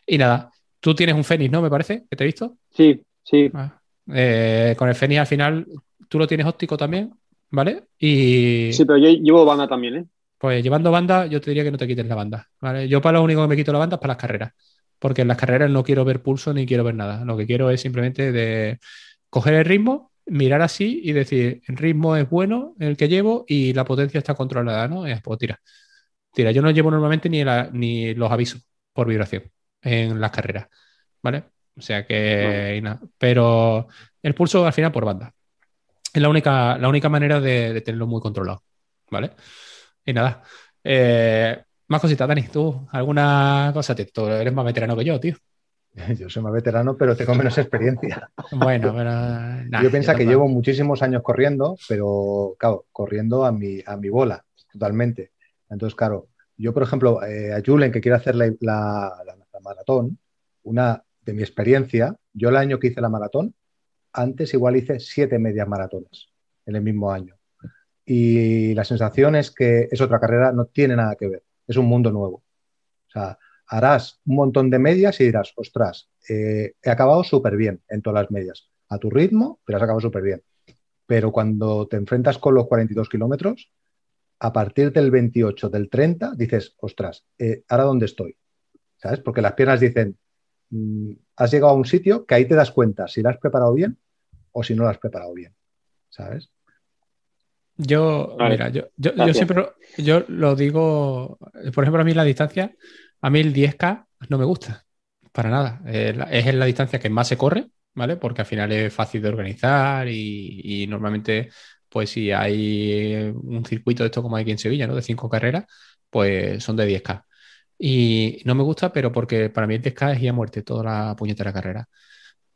Y nada, tú tienes un Fénix, ¿no? Me parece, que te he visto. Sí, sí. Ah, eh, con el Fénix al final, tú lo tienes óptico también, ¿vale? Y... Sí, pero yo llevo banda también, ¿eh? Pues llevando banda, yo te diría que no te quites la banda, ¿vale? Yo para lo único que me quito la banda es para las carreras, porque en las carreras no quiero ver pulso ni quiero ver nada. Lo que quiero es simplemente de coger el ritmo, mirar así y decir, el ritmo es bueno el que llevo y la potencia está controlada, ¿no? Es, pues tira. Tira, yo no llevo normalmente ni, ni los avisos por vibración en las carreras, ¿vale? O sea que, pero el pulso al final por banda. Es la única, la única manera de, tenerlo muy controlado, ¿vale? Y nada. Eh, más cositas, Dani, tú, alguna cosa, tú eres más veterano que yo, tío. [laughs] Yo soy más veterano, pero tengo menos experiencia. [laughs] Bueno, pero. yo pienso que llevo muchísimos años corriendo, pero claro, corriendo a mi, a mi bola, totalmente. Entonces, claro, yo, por ejemplo, eh, a Julen, que quiere hacer la, la, maratón, una de mi experiencia, yo el año que hice la maratón, antes igual hice siete medias maratones en el mismo año. Y la sensación es que es otra carrera, no tiene nada que ver, es un mundo nuevo. O sea, harás un montón de medias y dirás, ostras, eh, he acabado súper bien en todas las medias. A tu ritmo, pero has acabado súper bien. Pero cuando te enfrentas con los 42 kilómetros, a partir del 28, del 30, dices, ostras, eh, ¿ahora dónde estoy? ¿Sabes? Porque las piernas dicen, mm, has llegado a un sitio que ahí te das cuenta si lo has preparado bien o si no lo has preparado bien. ¿Sabes? Yo, mira, yo, yo, siempre yo lo digo, por ejemplo, a mí la distancia, a mí el 10K no me gusta, para nada. Es la, distancia que más se corre, ¿vale? Porque al final es fácil de organizar y, normalmente, pues si hay un circuito de esto como hay aquí en Sevilla, ¿no? De cinco carreras, pues son de 10K. Y no me gusta, pero porque para mí el 10K es ya muerte toda la puñetera carrera.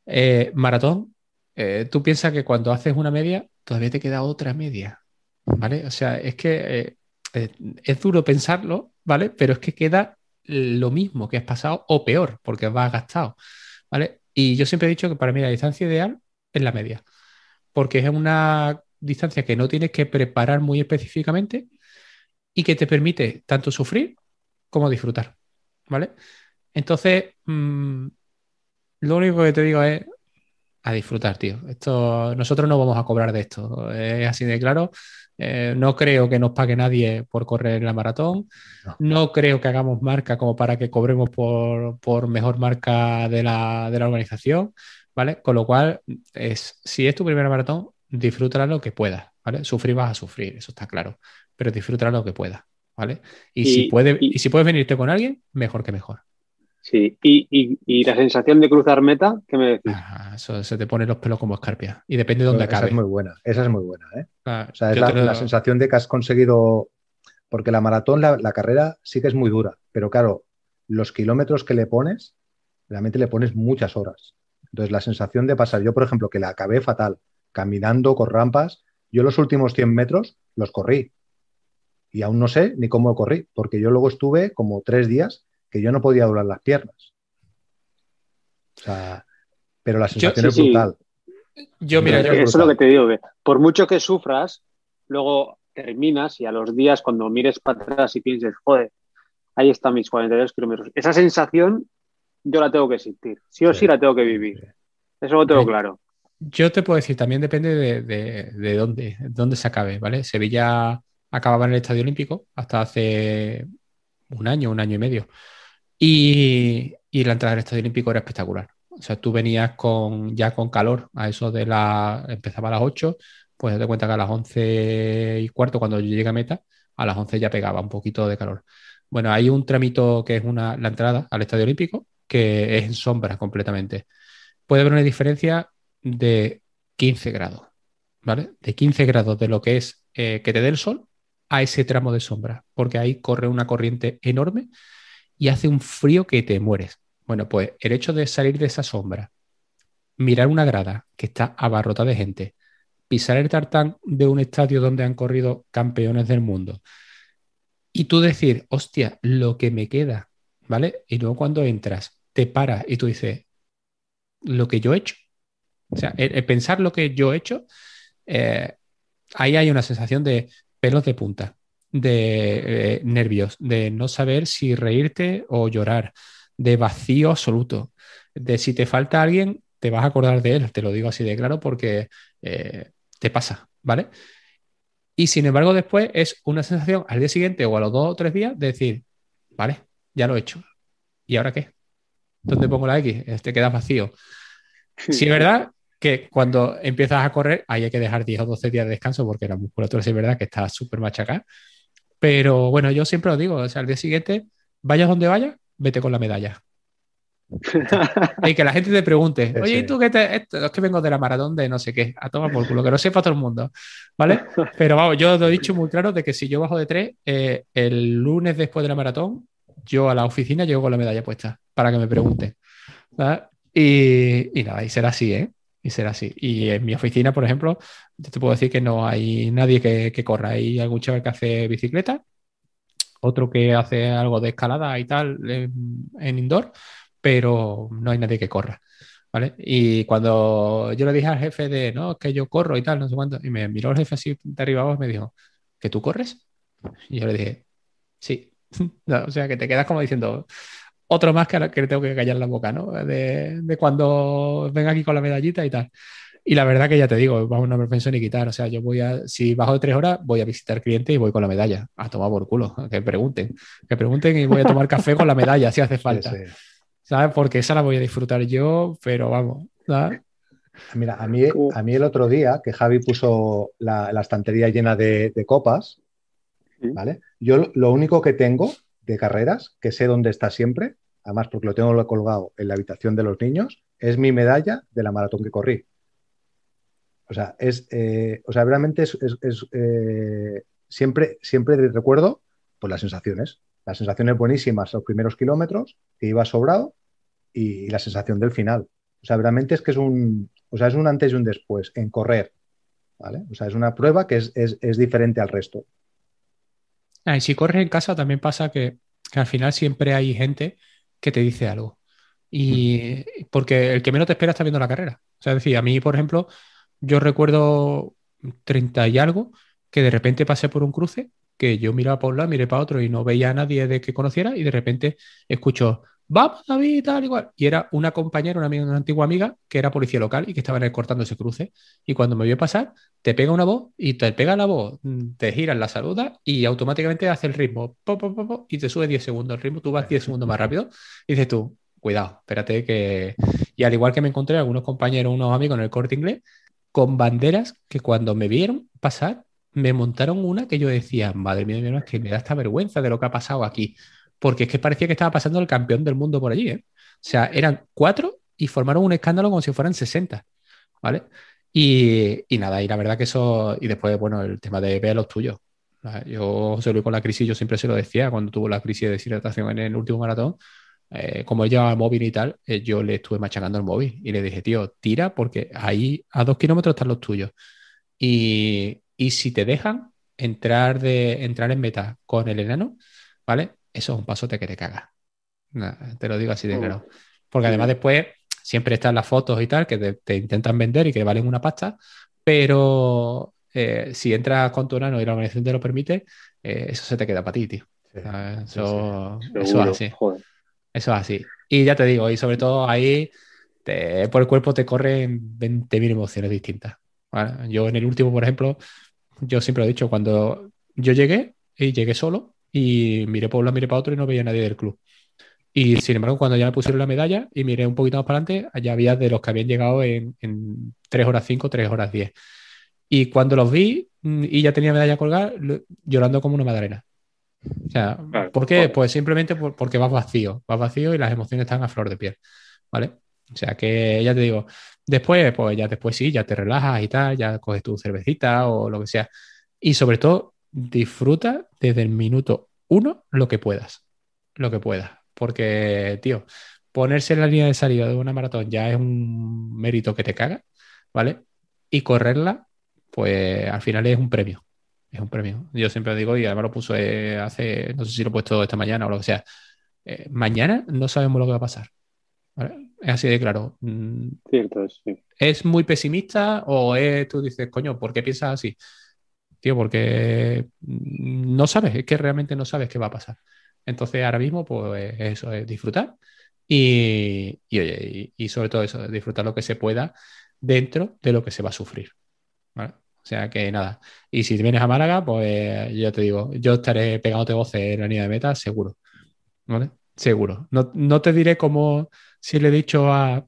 Eh, maratón, eh, tú piensas que cuando haces una media, todavía te queda otra media, ¿vale? O sea, es que eh, es duro pensarlo, ¿vale? Pero es que queda lo mismo que has pasado o peor, porque vas gastado, ¿vale? Y yo siempre he dicho que para mí la distancia ideal es la media, porque es una distancia que no tienes que preparar muy específicamente y que te permite tanto sufrir como disfrutar, ¿vale? Entonces, mm, lo único que te digo es a disfrutar, tío. Esto, nosotros no vamos a cobrar de esto, es así de claro. Eh, no creo que nos pague nadie por correr la maratón. No. creo que hagamos marca como para que cobremos por, mejor marca de la, organización, ¿vale? Con lo cual, es, si es tu primera maratón, disfrútala lo que puedas, ¿vale? Sufrir vas a sufrir, eso está claro, pero disfrútala lo que puedas, ¿vale? Y, si, puede, y si puedes venirte con alguien, mejor que mejor. Sí, y, la sensación de cruzar meta, ¿qué me decís? eso se te pone los pelos como escarpia. Y depende de dónde acabe. Esa es muy buena, esa es muy buena. ¿eh? o sea, es la, sensación de que has conseguido. Porque la maratón, la, carrera sí que es muy dura, pero claro, los kilómetros que le pones, realmente le pones muchas horas. Entonces, la sensación de pasar, yo por ejemplo, que la acabé fatal, caminando con rampas, yo los últimos 100 metros los corrí. Y aún no sé ni cómo corrí, porque yo luego estuve como tres días que yo no podía doblar las piernas. O sea, pero la sensación es brutal. Yo, mira, eso es lo que te digo, por mucho que sufras, luego terminas y a los días cuando mires para atrás y pienses, joder, ahí están mis 42 kilómetros. Esa sensación yo la tengo que sentir, sí o sí, la tengo que vivir. Eso lo tengo claro. Yo te puedo decir, también depende de, dónde, dónde se acabe, ¿vale? Sevilla acababa en el Estadio Olímpico hasta hace un año, un año y medio. Y, la entrada del Estadio Olímpico era espectacular. O sea, tú venías con, ya con calor, a eso de la. empezaba a las 8, pues te cuenta que a las 11 y cuarto, cuando yo llegué a meta, a las 11 ya pegaba un poquito de calor. Bueno, hay un tramito que es una, la entrada al Estadio Olímpico, que es en sombra completamente. Puede haber una diferencia de 15 grados, ¿vale? De 15 grados de lo que es eh, que te dé el sol a ese tramo de sombra, porque ahí corre una corriente enorme y hace un frío que te mueres. Bueno, pues el hecho de salir de esa sombra, mirar una grada que está abarrotada de gente, pisar el tartán de un estadio donde han corrido campeones del mundo y tú decir, hostia, lo que me queda, ¿vale? Y luego cuando entras, te paras y tú dices, lo que yo he hecho. O sea, el, pensar lo que yo he hecho, eh, ahí hay una sensación de pelos de punta de eh, nervios, de no saber si reírte o llorar, de vacío absoluto, de si te falta alguien, te vas a acordar de él, te lo digo así de claro porque eh, te pasa, ¿vale? Y sin embargo después es una sensación al día siguiente o a los dos o tres días de decir, vale, ya lo he hecho. ¿Y ahora qué? ¿Dónde pongo la X? Te quedas vacío. Si es verdad que cuando empiezas a correr, ahí hay que dejar 10 o 12 días de descanso porque la musculatura sí es verdad que está súper machacada. Pero bueno, yo siempre lo digo, o sea, al día siguiente, vayas donde vayas, vete con la medalla. [laughs] y que la gente te pregunte, oye, ¿y tú qué te.? es que vengo de la maratón de no sé qué, a tomar por culo, que lo sepa todo el mundo, ¿vale? [laughs] Pero vamos, yo lo he dicho muy claro de que si yo bajo de tres, eh, el lunes después de la maratón, yo a la oficina llego con la medalla puesta para que me pregunte. Y, y nada, y será así, ¿eh? y será así. Y en mi oficina, por ejemplo, te puedo decir que no hay nadie que, corra. Hay algún chaval que hace bicicleta, otro que hace algo de escalada y tal en, indoor, pero no hay nadie que corra. ¿Vale? Y cuando yo le dije al jefe de, no, es que yo corro y tal, no sé cuánto, y me miró el jefe así de arriba abajo y me dijo, ¿que tú corres? Y yo le dije, sí. [laughs] o sea, que te quedas como diciendo, otro más que, que le tengo que callar la boca, ¿no? De, de, cuando venga aquí con la medallita y tal. Y la verdad que ya te digo, vamos, no me pienso ni quitar. O sea, yo voy a, si bajo de tres horas, voy a visitar clientes y voy con la medalla. A tomar por culo, que pregunten. Que pregunten y voy a tomar café con la medalla si hace [laughs] falta. Sí, sí. ¿Sabes? Porque esa la voy a disfrutar yo, pero vamos, ¿sabes? Mira, a mí, a mí el otro día que Javi puso la, la estantería llena de, de copas, ¿vale? Yo lo único que tengo de carreras, que sé dónde está siempre, además porque lo tengo colgado en la habitación de los niños, es mi medalla de la maratón que corrí. O sea, es, eh, o sea, realmente es, es, eh, siempre, siempre recuerdo pues, las sensaciones. Las sensaciones buenísimas los primeros kilómetros, que iba sobrado, y, la sensación del final. O sea, realmente es que es un, o sea, es un antes y un después en correr. ¿vale? O sea, es una prueba que es, es diferente al resto. Ah, y si corres en casa también pasa que, que, al final siempre hay gente que te dice algo. Y porque el que menos te espera está viendo la carrera. O sea, es decir, a mí, por ejemplo, yo recuerdo 30 y algo que de repente pasé por un cruce que yo miraba por un lado, miré para otro y no veía a nadie de que conociera y de repente escucho, vamos David, tal igual. Y era una compañera, una, amiga, una antigua amiga que era policía local y que estaba cortando ese cruce. Y cuando me vio pasar, te pega una voz y te pega la voz, te giras la saluda y automáticamente hace el ritmo po, po, po, y te sube 10 segundos el ritmo, tú vas 10 segundos más rápido y dices tú, cuidado, espérate que... Y al igual que me encontré algunos compañeros, unos amigos en el corte inglés, con banderas que cuando me vieron pasar, me montaron una que yo decía, madre mía, es que me da esta vergüenza de lo que ha pasado aquí. Porque es que parecía que estaba pasando el campeón del mundo por allí. ¿eh? O sea, eran cuatro y formaron un escándalo como si fueran 60. ¿Vale? Y, y nada, y la verdad que eso. Y después, bueno, el tema de ver los tuyos. Yo, José Luis, con la crisis, yo siempre se lo decía cuando tuvo la crisis de deshidratación en el último maratón. Eh, como él llevaba el móvil y tal, eh, yo le estuve machacando el móvil y le dije, tío, tira porque ahí a dos kilómetros están los tuyos. Y, y si te dejan entrar, de, entrar en meta con el enano, ¿vale? Eso es un pasote que te caga. te lo digo así de claro. Porque además después siempre están las fotos y tal que te, te intentan vender y que valen una pasta, pero eh, si entras con tu enano y la organización te lo permite, eso se te queda para ti, tío. Sí, eso, sí, sí. eso es así. Joder. Eso es así. Y ya te digo, y sobre todo ahí por el cuerpo te corren 20.000 emociones distintas. Yo en el último, por ejemplo, yo siempre lo he dicho, cuando yo llegué y llegué solo y miré por un lado, miré para otro y no veía a nadie del club. Y sin embargo, cuando ya me pusieron la medalla y miré un poquito más para adelante, allá había de los que habían llegado en, en 3 horas 5, 3 horas 10. Y cuando los vi mm, y ya tenía medalla colgada, llorando como una madalena. O sea, claro, ¿por qué? Pues simplemente por, porque vas vacío, vas vacío y las emociones están a flor de piel, ¿vale? O sea que ya te digo, después, pues ya después sí, ya te relajas y tal, ya coges tu cervecita o lo que sea. Y sobre todo, disfruta desde el minuto uno lo que puedas, lo que puedas. Porque, tío, ponerse en la línea de salida de una maratón ya es un mérito que te caga, ¿vale? Y correrla, pues al final es un premio es un premio. Yo siempre lo digo y además lo puso eh, hace, no sé si lo he puesto esta mañana o lo que sea. Eh, mañana no sabemos lo que va a pasar. ¿vale? Es así de claro. Mm, Cierto, sí. ¿Es muy pesimista o es, tú dices, coño, ¿por qué piensas así? Tío, porque no sabes, es que realmente no sabes qué va a pasar. Entonces ahora mismo, pues eso es disfrutar y, y oye, y, y sobre todo eso, disfrutar lo que se pueda dentro de lo que se va a sufrir. ¿vale? O sea que nada. Y si vienes a Málaga, pues yo te digo, yo estaré pegándote voces en la línea de meta, seguro. ¿Vale? Seguro. No, no te diré como si le he dicho a, a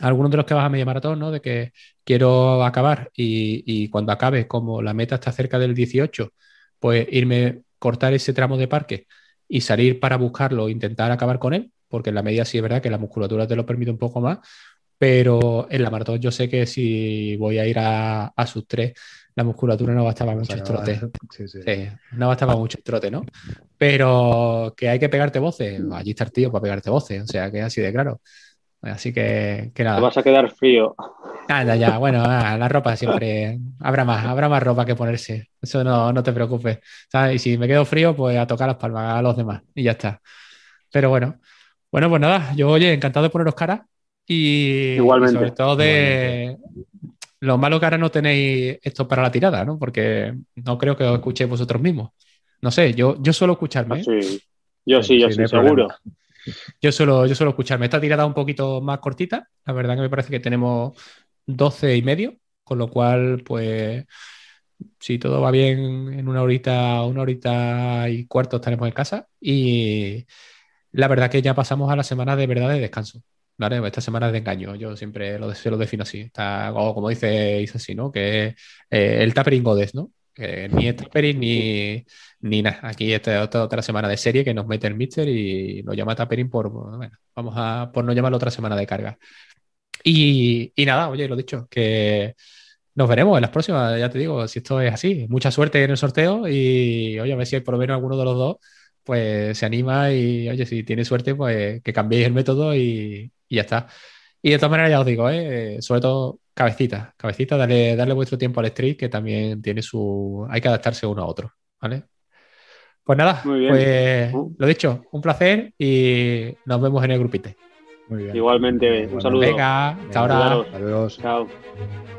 algunos de los que vas a media maratón, ¿no? De que quiero acabar y, y, cuando acabe, como la meta está cerca del 18, pues irme, cortar ese tramo de parque y salir para buscarlo, intentar acabar con él, porque en la media sí es verdad que la musculatura te lo permite un poco más, pero en la maratón yo sé que si voy a ir a, a sus tres, la musculatura no bastaba mucho el trote. Sí, sí. Sí, no bastaba mucho el trote, ¿no? Pero que hay que pegarte voces, allí está el tío para pegarte voces, o sea que así de claro. Así que, que nada. Te vas a quedar frío. Anda, ya, bueno, ah, la ropa siempre. Habrá más, habrá más ropa que ponerse. Eso no, no te preocupes. ¿sabes? Y si me quedo frío, pues a tocar las palmas a los demás y ya está. Pero bueno, bueno, pues nada, yo oye, encantado de poneros cara y, y Igualmente. sobre todo de lo malo que ahora no tenéis esto para la tirada, ¿no? Porque no creo que os escuchéis vosotros mismos. No sé, yo, yo suelo escucharme. ¿eh? Sí. Yo sí, yo Sí, no seguro. problema. Yo suelo, yo suelo escucharme. Esta tirada un poquito más cortita. La verdad que me parece que tenemos 12 y medio, con lo cual, pues, si todo va bien, en una horita, una horita y cuarto estaremos en casa. Y la verdad que ya pasamos a la semana de verdad de descanso. ¿Vale? Esta semana es de engaño, yo siempre lo, se lo defino así. Está, como dice Isasi, ¿no? Que es eh, el tapering godes, ¿no? Ni es tapering ni, ni nada. Aquí esta es otra, otra semana de serie que nos mete el Mister y nos llama tapering por, bueno, vamos a por no llamarlo otra semana de carga. Y, y nada, oye, lo dicho, que nos veremos en las próximas, ya te digo, si esto es así. Mucha suerte en el sorteo y oye, a ver si hay por lo menos alguno de los dos pues se anima y oye, si tiene suerte, pues que cambiéis el método y, y ya está. Y de todas maneras, ya os digo, ¿eh? sobre todo cabecita, cabecita, darle, darle vuestro tiempo al street, que también tiene su. Hay que adaptarse uno a otro, ¿vale? Pues nada, Muy bien. pues Uh. lo dicho, un placer y nos vemos en el grupite. Muy bien. Igualmente, un Bueno, saludo. Venga, hasta ahora. Saludos. Adiós. Chao.